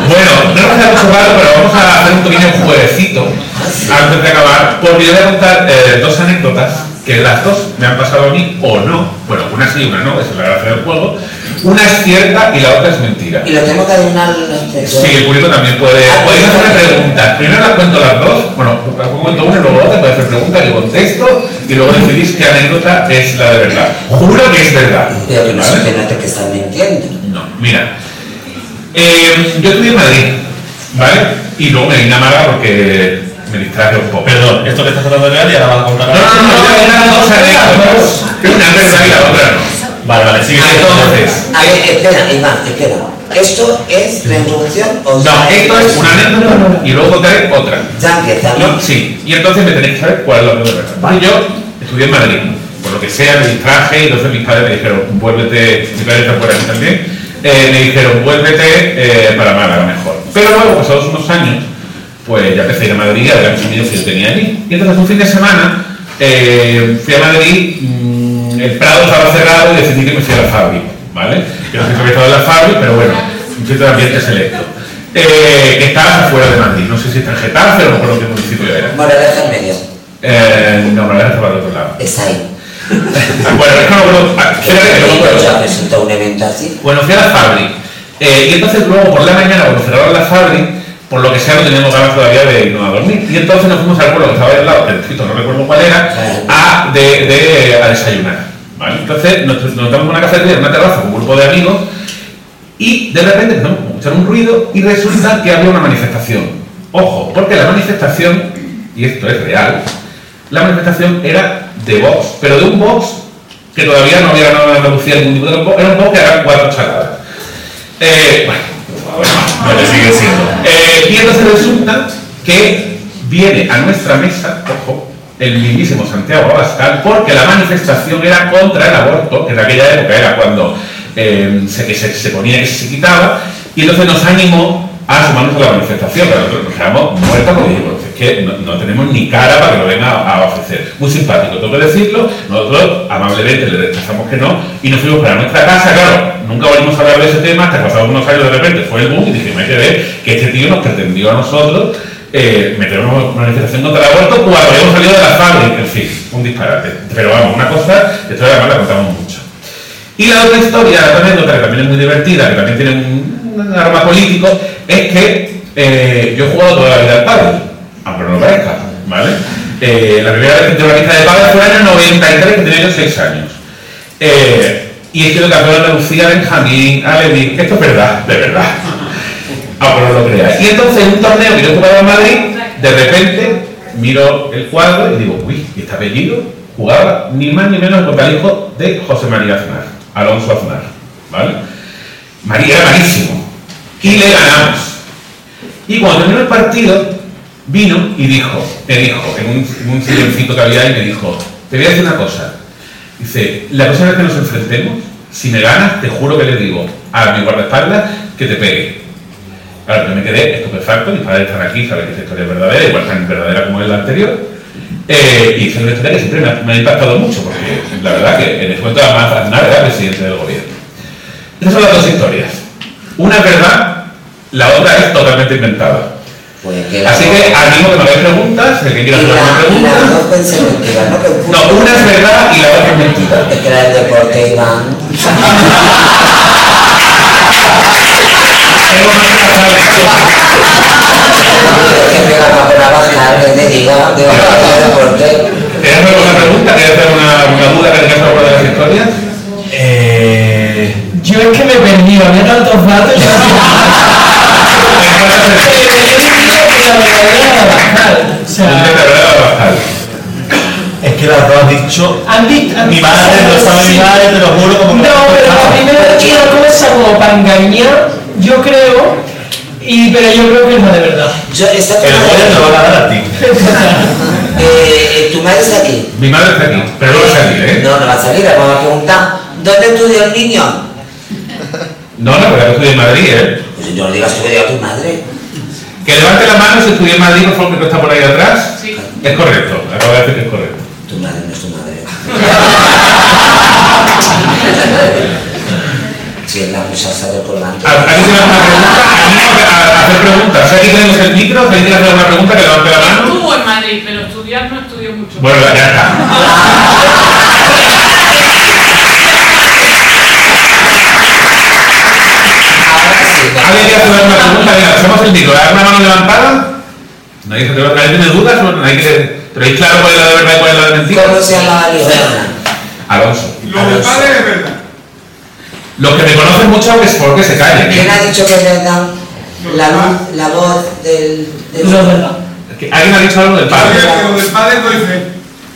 Bueno, no nos queda mucho rato, pero vamos a hacer un pequeño jueguecito antes de acabar, porque yo voy a contar eh, dos anécdotas que las dos me han pasado a mí o no. Bueno, una sí y una no, esa es la gracia del juego. Una es cierta y la otra es mentira. Y lo tengo que adivinar todos. Sí, el público también puede. Podéis hacerme preguntas. Primero las cuento las dos. Bueno, las cuento una y luego otra. Puede hacer preguntas, yo contesto y luego decidís qué anécdota es la de verdad. Juro que es verdad. Pero que no ¿vale? que estás mintiendo. No, mira. Eh, yo estudié en Madrid, ¿vale? Y luego me vine a Málaga porque un poco. Perdón, esto que estás tratando de real y ahora vas a contar No, no, no, era una cosa de Una verdad y la otra no. Vale, vale, sigue. Entonces, A ver, espera, Iván, espera. ¿Esto es la introducción o no, ya esto es una anécdota y luego contaré otra. Ya empieza, Y- ¿no? sí, y entonces me tenéis que saber cuál es la verdad. Porque yo estudié en Madrid, por lo que sea, me distraje y entonces mis padres me dijeron, vuélvete, mi padre está por aquí también, eh, me dijeron, vuélvete eh, para Málaga mejor. Pero luego, pasados unos años, pues ya empecé a ir a Madrid a ver a mis amigos que yo tenía allí. Y entonces un fin de semana eh, fui a Madrid, mm, el Prado estaba cerrado y decidí que me fui a la Fabri, ¿vale? Que no sé si había estado en la Fabri, pero bueno, un sitio de ambiente selecto. Eh, que estaba afuera de Madrid, no sé si está en Getafe o no recuerdo qué municipio era. Moraleja en medio. Eh, no, Moraleja estaba al otro lado. Está ahí. (laughs) bueno, es que no ah, que no así. Bueno, fui a la Fabri. Eh, y entonces luego por la mañana, cuando cerraron la Fabri, por lo que sea no teníamos ganas todavía de irnos a dormir. Y entonces nos fuimos al pueblo que estaba ahí al lado, el distrito, no recuerdo cuál era, a, de, de- a desayunar. ¿vale? Entonces nos, nos damos una cafetería, en una terraza con un grupo de amigos y de repente empezamos a escuchar un ruido y resulta que había una manifestación. Ojo, porque la manifestación, y esto es real, la manifestación era de Vox, pero de un Vox que todavía no había ganado en Andalucía ningún tipo de Vox, era un Vox que era cuatro chaladas. Eh, bueno, No siendo. eh, y entonces resulta que viene a nuestra mesa, ojo, el mismísimo Santiago Abascal, porque la manifestación era contra el aborto, que en aquella época era cuando eh, se, se, se ponía que se quitaba, y entonces nos animó a sumarnos a la manifestación, pero nosotros nos quedamos muertos es que no, tenemos ni cara para que lo venga a, ofrecer. Muy simpático, tengo que decirlo, nosotros amablemente le rechazamos que no, y nos fuimos para nuestra casa, claro, nunca volvimos a hablar de ese tema, hasta que pasados unos años de repente fue el boom y dijimos, hay que que este tío nos pretendió a nosotros eh, meter una manifestación contra el aborto cuando habíamos salido de la fábrica, en fin, un disparate. Pero vamos, una cosa, esto además la contamos mucho. Y la otra historia, la otra anécdota, que también es muy divertida, que también tiene un, un arma político, es que eh, yo he jugado toda la vida al pádel, aunque no lo parezca, ¿vale? Eh, la primera vez que tuve una pista de pádel fue en el año 93, que tenía yo 6 años. Eh, y he sido campeón de Andalucía, Benjamín, Alevín, esto es verdad, de verdad. Aunque no lo creáis. Y entonces en un torneo que yo jugaba en Madrid, de repente miro el cuadro y digo, uy, ¿y este apellido? Jugaba ni más ni menos contra el hijo de José María Aznar, Alonso Aznar, ¿vale? María era malísimo. Y le ganamos. Y cuando terminó el partido, vino y dijo, me dijo, en un, en un silloncito que había ahí, me dijo, te voy a decir una cosa. Dice, la próxima vez que nos enfrentemos, si me ganas, te juro que le digo a mi guardaespaldas que te pegue. Claro, yo me quedé estupefacto, mis padres están aquí, saben que esta historia es verdadera, igual tan verdadera como es la anterior. Eh, y es una historia que siempre me ha, impactado mucho, porque la verdad que en el cuento además Aznar era presidente del gobierno. Estas son las dos historias. Una es verdad, la otra es totalmente inventada. Pues que Así que animo que me hagáis preguntas, el que quiera hacer una la- y las pregunta. dos pueden ser mentiras, ¿no? Que un No, una es verdad y la otra es mentira. Es que era el deporte, Iván. (laughs) (laughs) Tengo más que Que me bajar, que te diga, de deporte. ¿Tienes alguna pregunta? ¿Quieres hacer una, una duda que tengas sobre alguna de las historias? Eh, Yo es que me perdí, había tantos datos. O sea, es que las dos has dicho. han dicho. Mi madre, no sabe mi madre, te lo juro, como No, pero la primera es una cosa como para engañar, yo creo, y, pero yo creo que es la de verdad. Yo, El poder te lo madre, va a dar a ti. (laughs) eh, tu madre está aquí. Mi madre está aquí, pero no va a salir, ¿eh? No, no va a salir, vamos a preguntar. ¿Dónde estudió el niño? No, no, porque yo estudié en Madrid, ¿eh? Pues no le digas que diga a tu madre. Que levante la mano si estudié en Madrid, por favor, que está por ahí atrás. Sí. Es correcto, acabo de decir que es correcto. Tu madre no es tu madre. (laughs) Si es la está del colgante. ¿A- ¿Alguien tiene alguna pregunta? A, a hacer preguntas. Aquí tenemos el micro, ¿alguien quiere hacer alguna pregunta? Que levante la mano. Estuvo en Madrid, pero estudiar no estudió mucho. Bueno, ya está. (laughs) Ahora sí. ¿Alguien quiere hacer alguna pregunta? Venga, hacemos el. ¿Hay una mano levantada? ¿Nadie, se- ¿Nadie tiene dudas? ¿O nadie quiere- ¿Tenéis claro cuál es la de verdad y cuál es la de mentira? ¿Cómo se llama Ligerna? Alonso. Lo del padre es verdad. Los que me conocen mucho es porque se callen. ¿Quién ha dicho que es verdad? La, luz, la voz del... del- No es verdad. Que alguien ha dicho algo del padre. que lo del padre doy fe.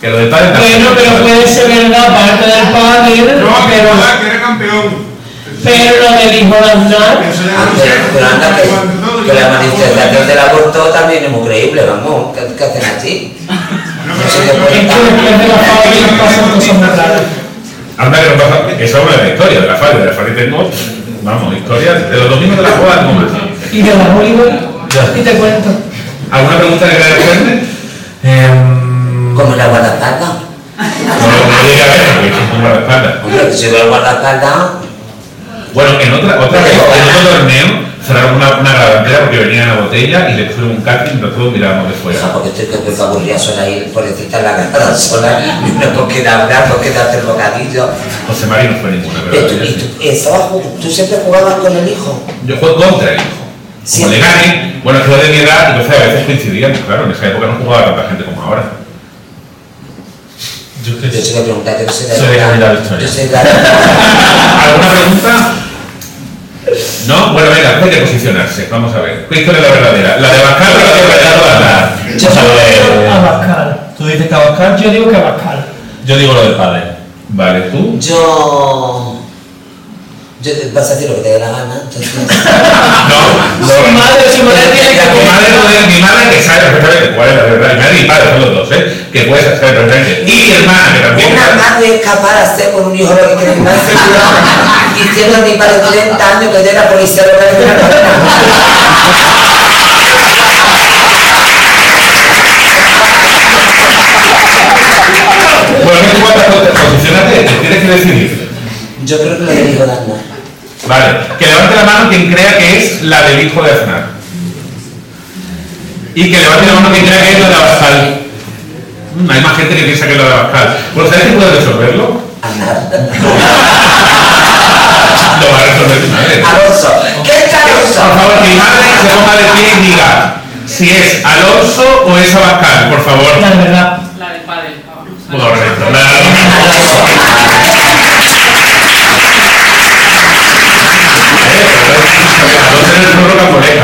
Que lo del padre Bueno, pero puede ser verdad parte del padre, No, que pero, que era campeón. Pero del hijo de Aznar, no pero, sé. anda que, la manifestación del aborto también es muy creíble, vamos, ¿qué, qué hacen así? No puede es la muy raras. Anda que no pasa. Eso habla de la historia de la Fali. De la Fali tengo, vamos, historias de los domingos de la boda, algo más. Y de la Hollywood, y te cuento. ¿Alguna pregunta que queráis hacerme? Em, Como el guardaespaldas. No a ver, porque es un guardaespaldas. Hombre, que si veo el guardaespaldas, Bueno, en otra, otra vez, en otro torneo, cerraron una, una porque venía en la botella y le pusieron un casting y nosotros mirábamos de fuera. Porque estoy que estoy aburrida sola pobrecita en la casa sola, y no puedo quedar hablar, no queda hacer bocadillo. José María no fue ninguna, Pero tú, y sí. tú, estabas jug- tú siempre jugabas con el hijo. Yo juego contra el hijo. Como Siempre. le gane, bueno, lo de mi edad, entonces a veces coincidíamos, claro, en esa época no jugaba tanta gente como ahora. yo es que Yo se lo pregunté, yo soy de Soy de la. Yo soy de la ¿Alguna pregunta? ¿No? Bueno, venga, hay que posicionarse. Vamos a ver. ¿Qué historia es la verdadera? ¿La de Bascal o la de verdadera? Yo O sea, lo de- Abascal. ¿Tú dices que Abascal? Yo digo que Abascal. Yo digo lo del padre. Vale, ¿tú? Yo. Yo vas a decir lo que te dé la gana, entonces. No, (laughs) Su madre, su madre tiene que Mi madre, no es- mi madre que sabe perfectamente cuál es la verdad. Mi madre y mi padre son los dos, ¿eh? Que puedes saber perfectamente. Y mi hermana, que también. Una madre es capaz de hacer con un hijo lo que tiene más seguro, diciendo a mi padre de 40 años que yo era policía local de una Bueno, ¿qué tú cuántas posicionate? Te tienes que decidir. Yo creo que lo del hijo de Aznar. Vale, que levante la mano quien crea que es la del hijo de Aznar. Y que levante la mano quien crea que es la de Abascal. Mm, hay más gente que piensa que es la de Abascal. Bueno, ¿sabes quién puede resolverlo? Aznar. (laughs) Lo va a resolver tu madre. Alonso. ¿Qué es Por Alonso? favor, que mi madre se ponga de pie y diga si es Alonso o es Abascal, por favor. La verdad. La del padre. Correcto. La-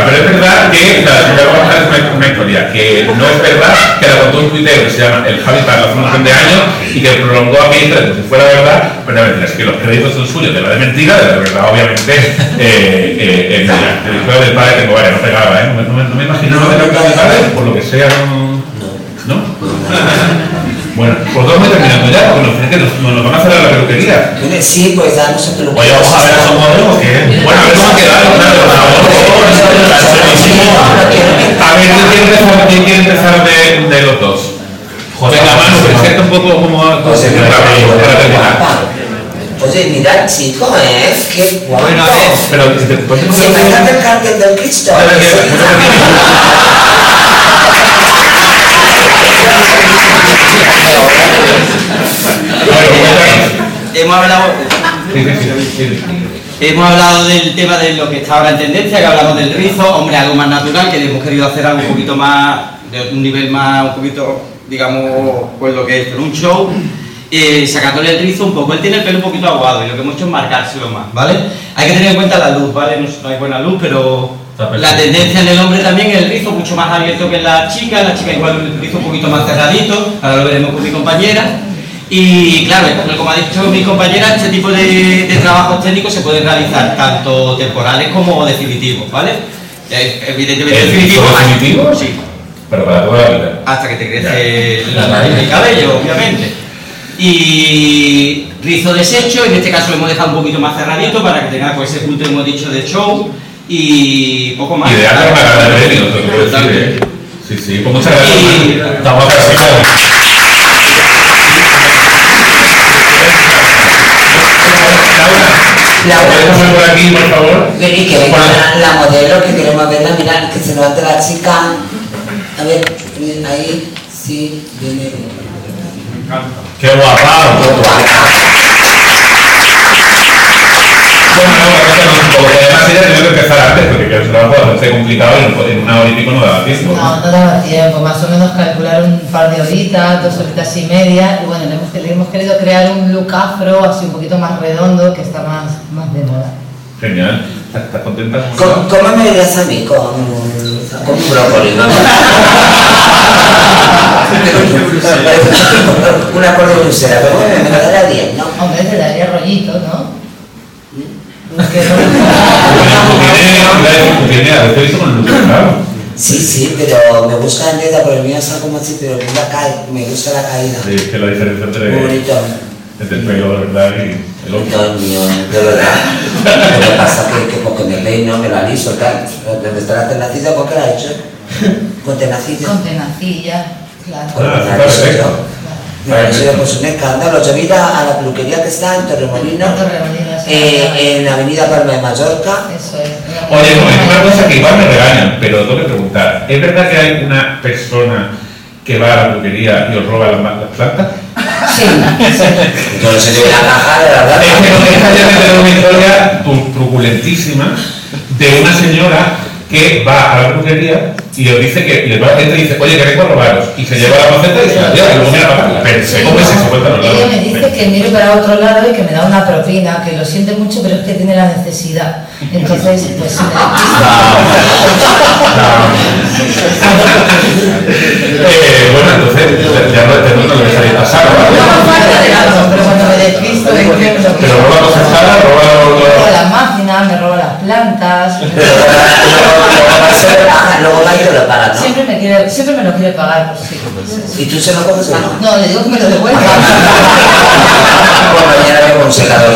pero es verdad que la una, una historia que no es verdad que la contó un tuitero que se llama El Javi para un montón de años y que prolongó aquí entre como si fuera verdad, pero la verdad es que los créditos son suyos, de la de mentira, de la verdad obviamente eh, eh, el juego del padre tengo varias, no pegaba, ¿eh? no, me, no, me, no me imagino No, de la no, no. padre, por lo que sea no... ¿No? Bueno, pues vamos terminando ya, porque nos, que nos, nos van a cerrar la peluquería. Sí, pues ya no sé peluquería. Oye, vamos a ver a esos modelos que. Bueno, a ver cómo ha quedado, claro, por favor. A ver, ¿quién quiere empezar, quién quiere empezar de, de los dos? José, Venga, Manu, presenta un poco cómo Pues. Oye, chico, ¿eh? Qué guapo. Bueno, a ver. Pero, ¿te puedes Se me el cartel del Cristo. Hemos hablado, hemos hablado del tema de lo que está ahora en tendencia, que hablamos del rizo, hombre, algo más natural, que hemos querido hacer algo un poquito más, de un nivel más, un poquito, digamos, pues lo que es un show. Eh, sacándole el rizo un poco, él tiene el pelo un poquito aguado y lo que hemos hecho es marcárselo más, ¿vale? Hay que tener en cuenta la luz, ¿vale? No, hay buena luz, pero. La tendencia en el hombre también es el rizo mucho más abierto que en la chica, la chica igual el rizo un poquito más cerradito, ahora lo veremos con mi compañera. Y claro, como ha dicho mi compañera, este tipo de, de trabajos técnicos se pueden realizar tanto temporales como definitivos, ¿vale? Eh, Evidentemente ¿El definitivo. definitivo? Sí, Pero para toda la vida. hasta que te crece raíz del cabello, obviamente. Y rizo deshecho, en este caso lo hemos dejado un poquito más cerradito para que tenga pues, ese punto hemos dicho de show y poco más. Ideal para una gala de premios, te lo puedo decir, ¿eh? Sí, sí, pues muchas gracias. Y-. Estamos. La ¿Puedes pasar por aquí, por favor? Y que venga la, la modelo que queremos verla, mirar, que se levante la chica. A ver, ahí, sí, viene. ¡Qué guapa! Qué guapa. Bueno, no, cuéntanos un poco, porque además ella tenía que empezar antes, porque claro, es un trabajo bastante complicado y en- una hora y pico no daba tiempo. No, no daba tiempo, más o menos calcular un par de horitas, dos horitas y media, y bueno, le hemos, le hemos querido crear un look afro así un poquito más redondo, que está más, más de moda. Genial. ¿Estás contenta? con ¿Cómo, cómo me verías a mí con como un brócoli, ¿no? un acorde de pulsera, pero bueno, me dará bien, ¿no? Hombre, te daría rollito, ¿no? Sí, sí, pero me gusta en neta, porque el mío está como así, pero la cae, me gusta la caída. Sí, es que la diferencia Muy entre, bonito. entre el pelo, de verdad, y el otro. No, el mío, de verdad. Lo que pasa que, que porque me peino, me lo aliso, tal. Donde está la tenacilla, ¿por qué la he hecho? (laughs) Con tenacilla. Con tenacilla, claro. Con Ah, ha sido pues un escándalo. Yo vi a a la peluquería que está en Torremolinos, Torremolinos, eh, en Avenida Palma de Mallorca. Eso es. Oye, no, es una cosa que igual me regañan, pero tengo que preguntar. ¿Es verdad que hay una persona que va a la peluquería y os roba las, las plantas? Sí. (laughs) Yo no sé yo la caja de la verdad. Es que no deja de tener una historia tru- truculentísima de una señora que va a la peluquería y os dice que y le va entra y dice, oye, que vengo a robaros. Y se lleva la maceta y se la lleva y luego mira para pagarla. Pero ¿cómo es eso? Cuéntanos, Ella me dice que mire para otro lado y que me da una propina, que lo siente mucho, pero es que tiene la necesidad. Entonces, pues Eh, bueno, entonces ya no entiendo lo que estaría pasando. No falta de algo, pero cuando me despisto Pero roba cosas caras, roba- me roba las plantas. Luego (laughs) va y luego va te lo paga, ¿no? Siempre me, quiere, siempre me lo quiere pagar, pues sí. ¿Y tú se lo coges o no? No, le digo que me lo devuelva. (laughs) Mañana vengo un secador.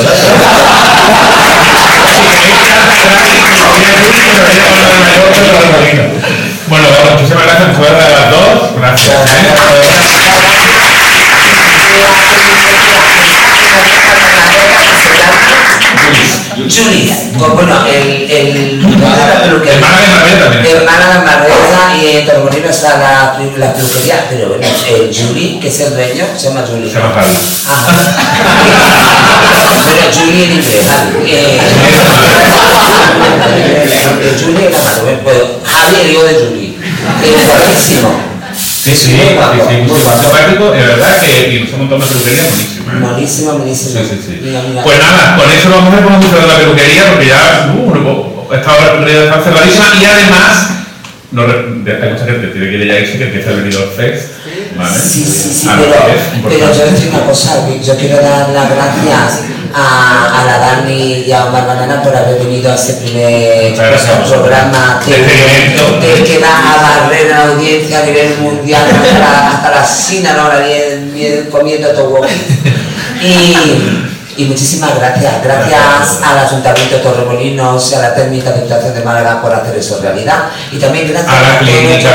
Bueno, muchísimas gracias a las dos. Gracias. Julis, pues bueno, el, el la peluquería. Hermana de también. Hermana de Marbella y en Torremolinos está la, la peluquería, pero bueno, el Juli, que es el dueño, se llama Juli. Se llama Javi. Ajá. (laughs) Pero Juli en inglés, Javi. Eh, el Juli era malo, pero Javi el hijo de Juli. Es guapísimo. Sí, sí, sí, sí, muy simpático. De verdad que y nos ha montado una peluquería buenísima. ¿eh? Buenísimo, buenísimo. Sí, sí, sí. Mira, mira. Pues nada, con eso vamos a cómo funciona la peluquería, porque ya uh, esta la peluquería está cerradísima y además no, de- hay mucha gente que tiene que ir ya irse que empieza el Benidorm Fest. ¿vale? Sí, sí, sí, pero, pero yo decir una cosa, yo quiero dar las gracias a, a la Dani y a Omar Banana por haber venido a este primer programa que, va a barrer la audiencia a nivel mundial hasta la, hasta la China, ¿no? Ahora viene comiendo todo. Y, y muchísimas gracias, gracias al Ayuntamiento de Torremolinos y a la técnica de Educación de Málaga por hacer eso realidad. Y también gracias a la clínica,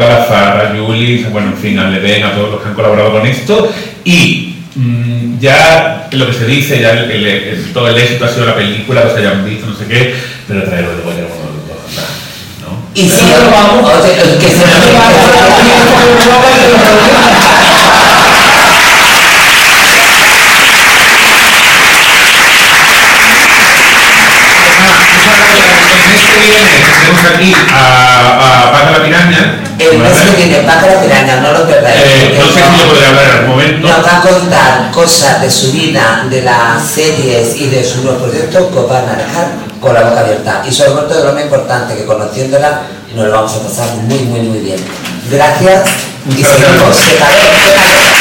a a Juli, bueno, en fin, a Leven, a todos los que han colaborado con esto. Y mm, ya lo que se dice, ya el, el- el- todo el éxito ha sido la película, los hayan visto, no sé qué, pero traerlo de Goya como los dos, ¿no? Y si oye, que se (laughs) El mes que viene tenemos aquí a, a Paca la Piraña. El mes que viene, Paca la Piraña, no lo perdáis. Eh, no sé si yo podré hablar algún momento. Nos va a contar cosas de su vida, de las series y de sus nuevos proyectos que os van a dejar con la boca abierta. Y sobre todo lo más importante, que conociéndola nos lo vamos a pasar muy, muy, muy bien. Gracias y seguimos. Calor.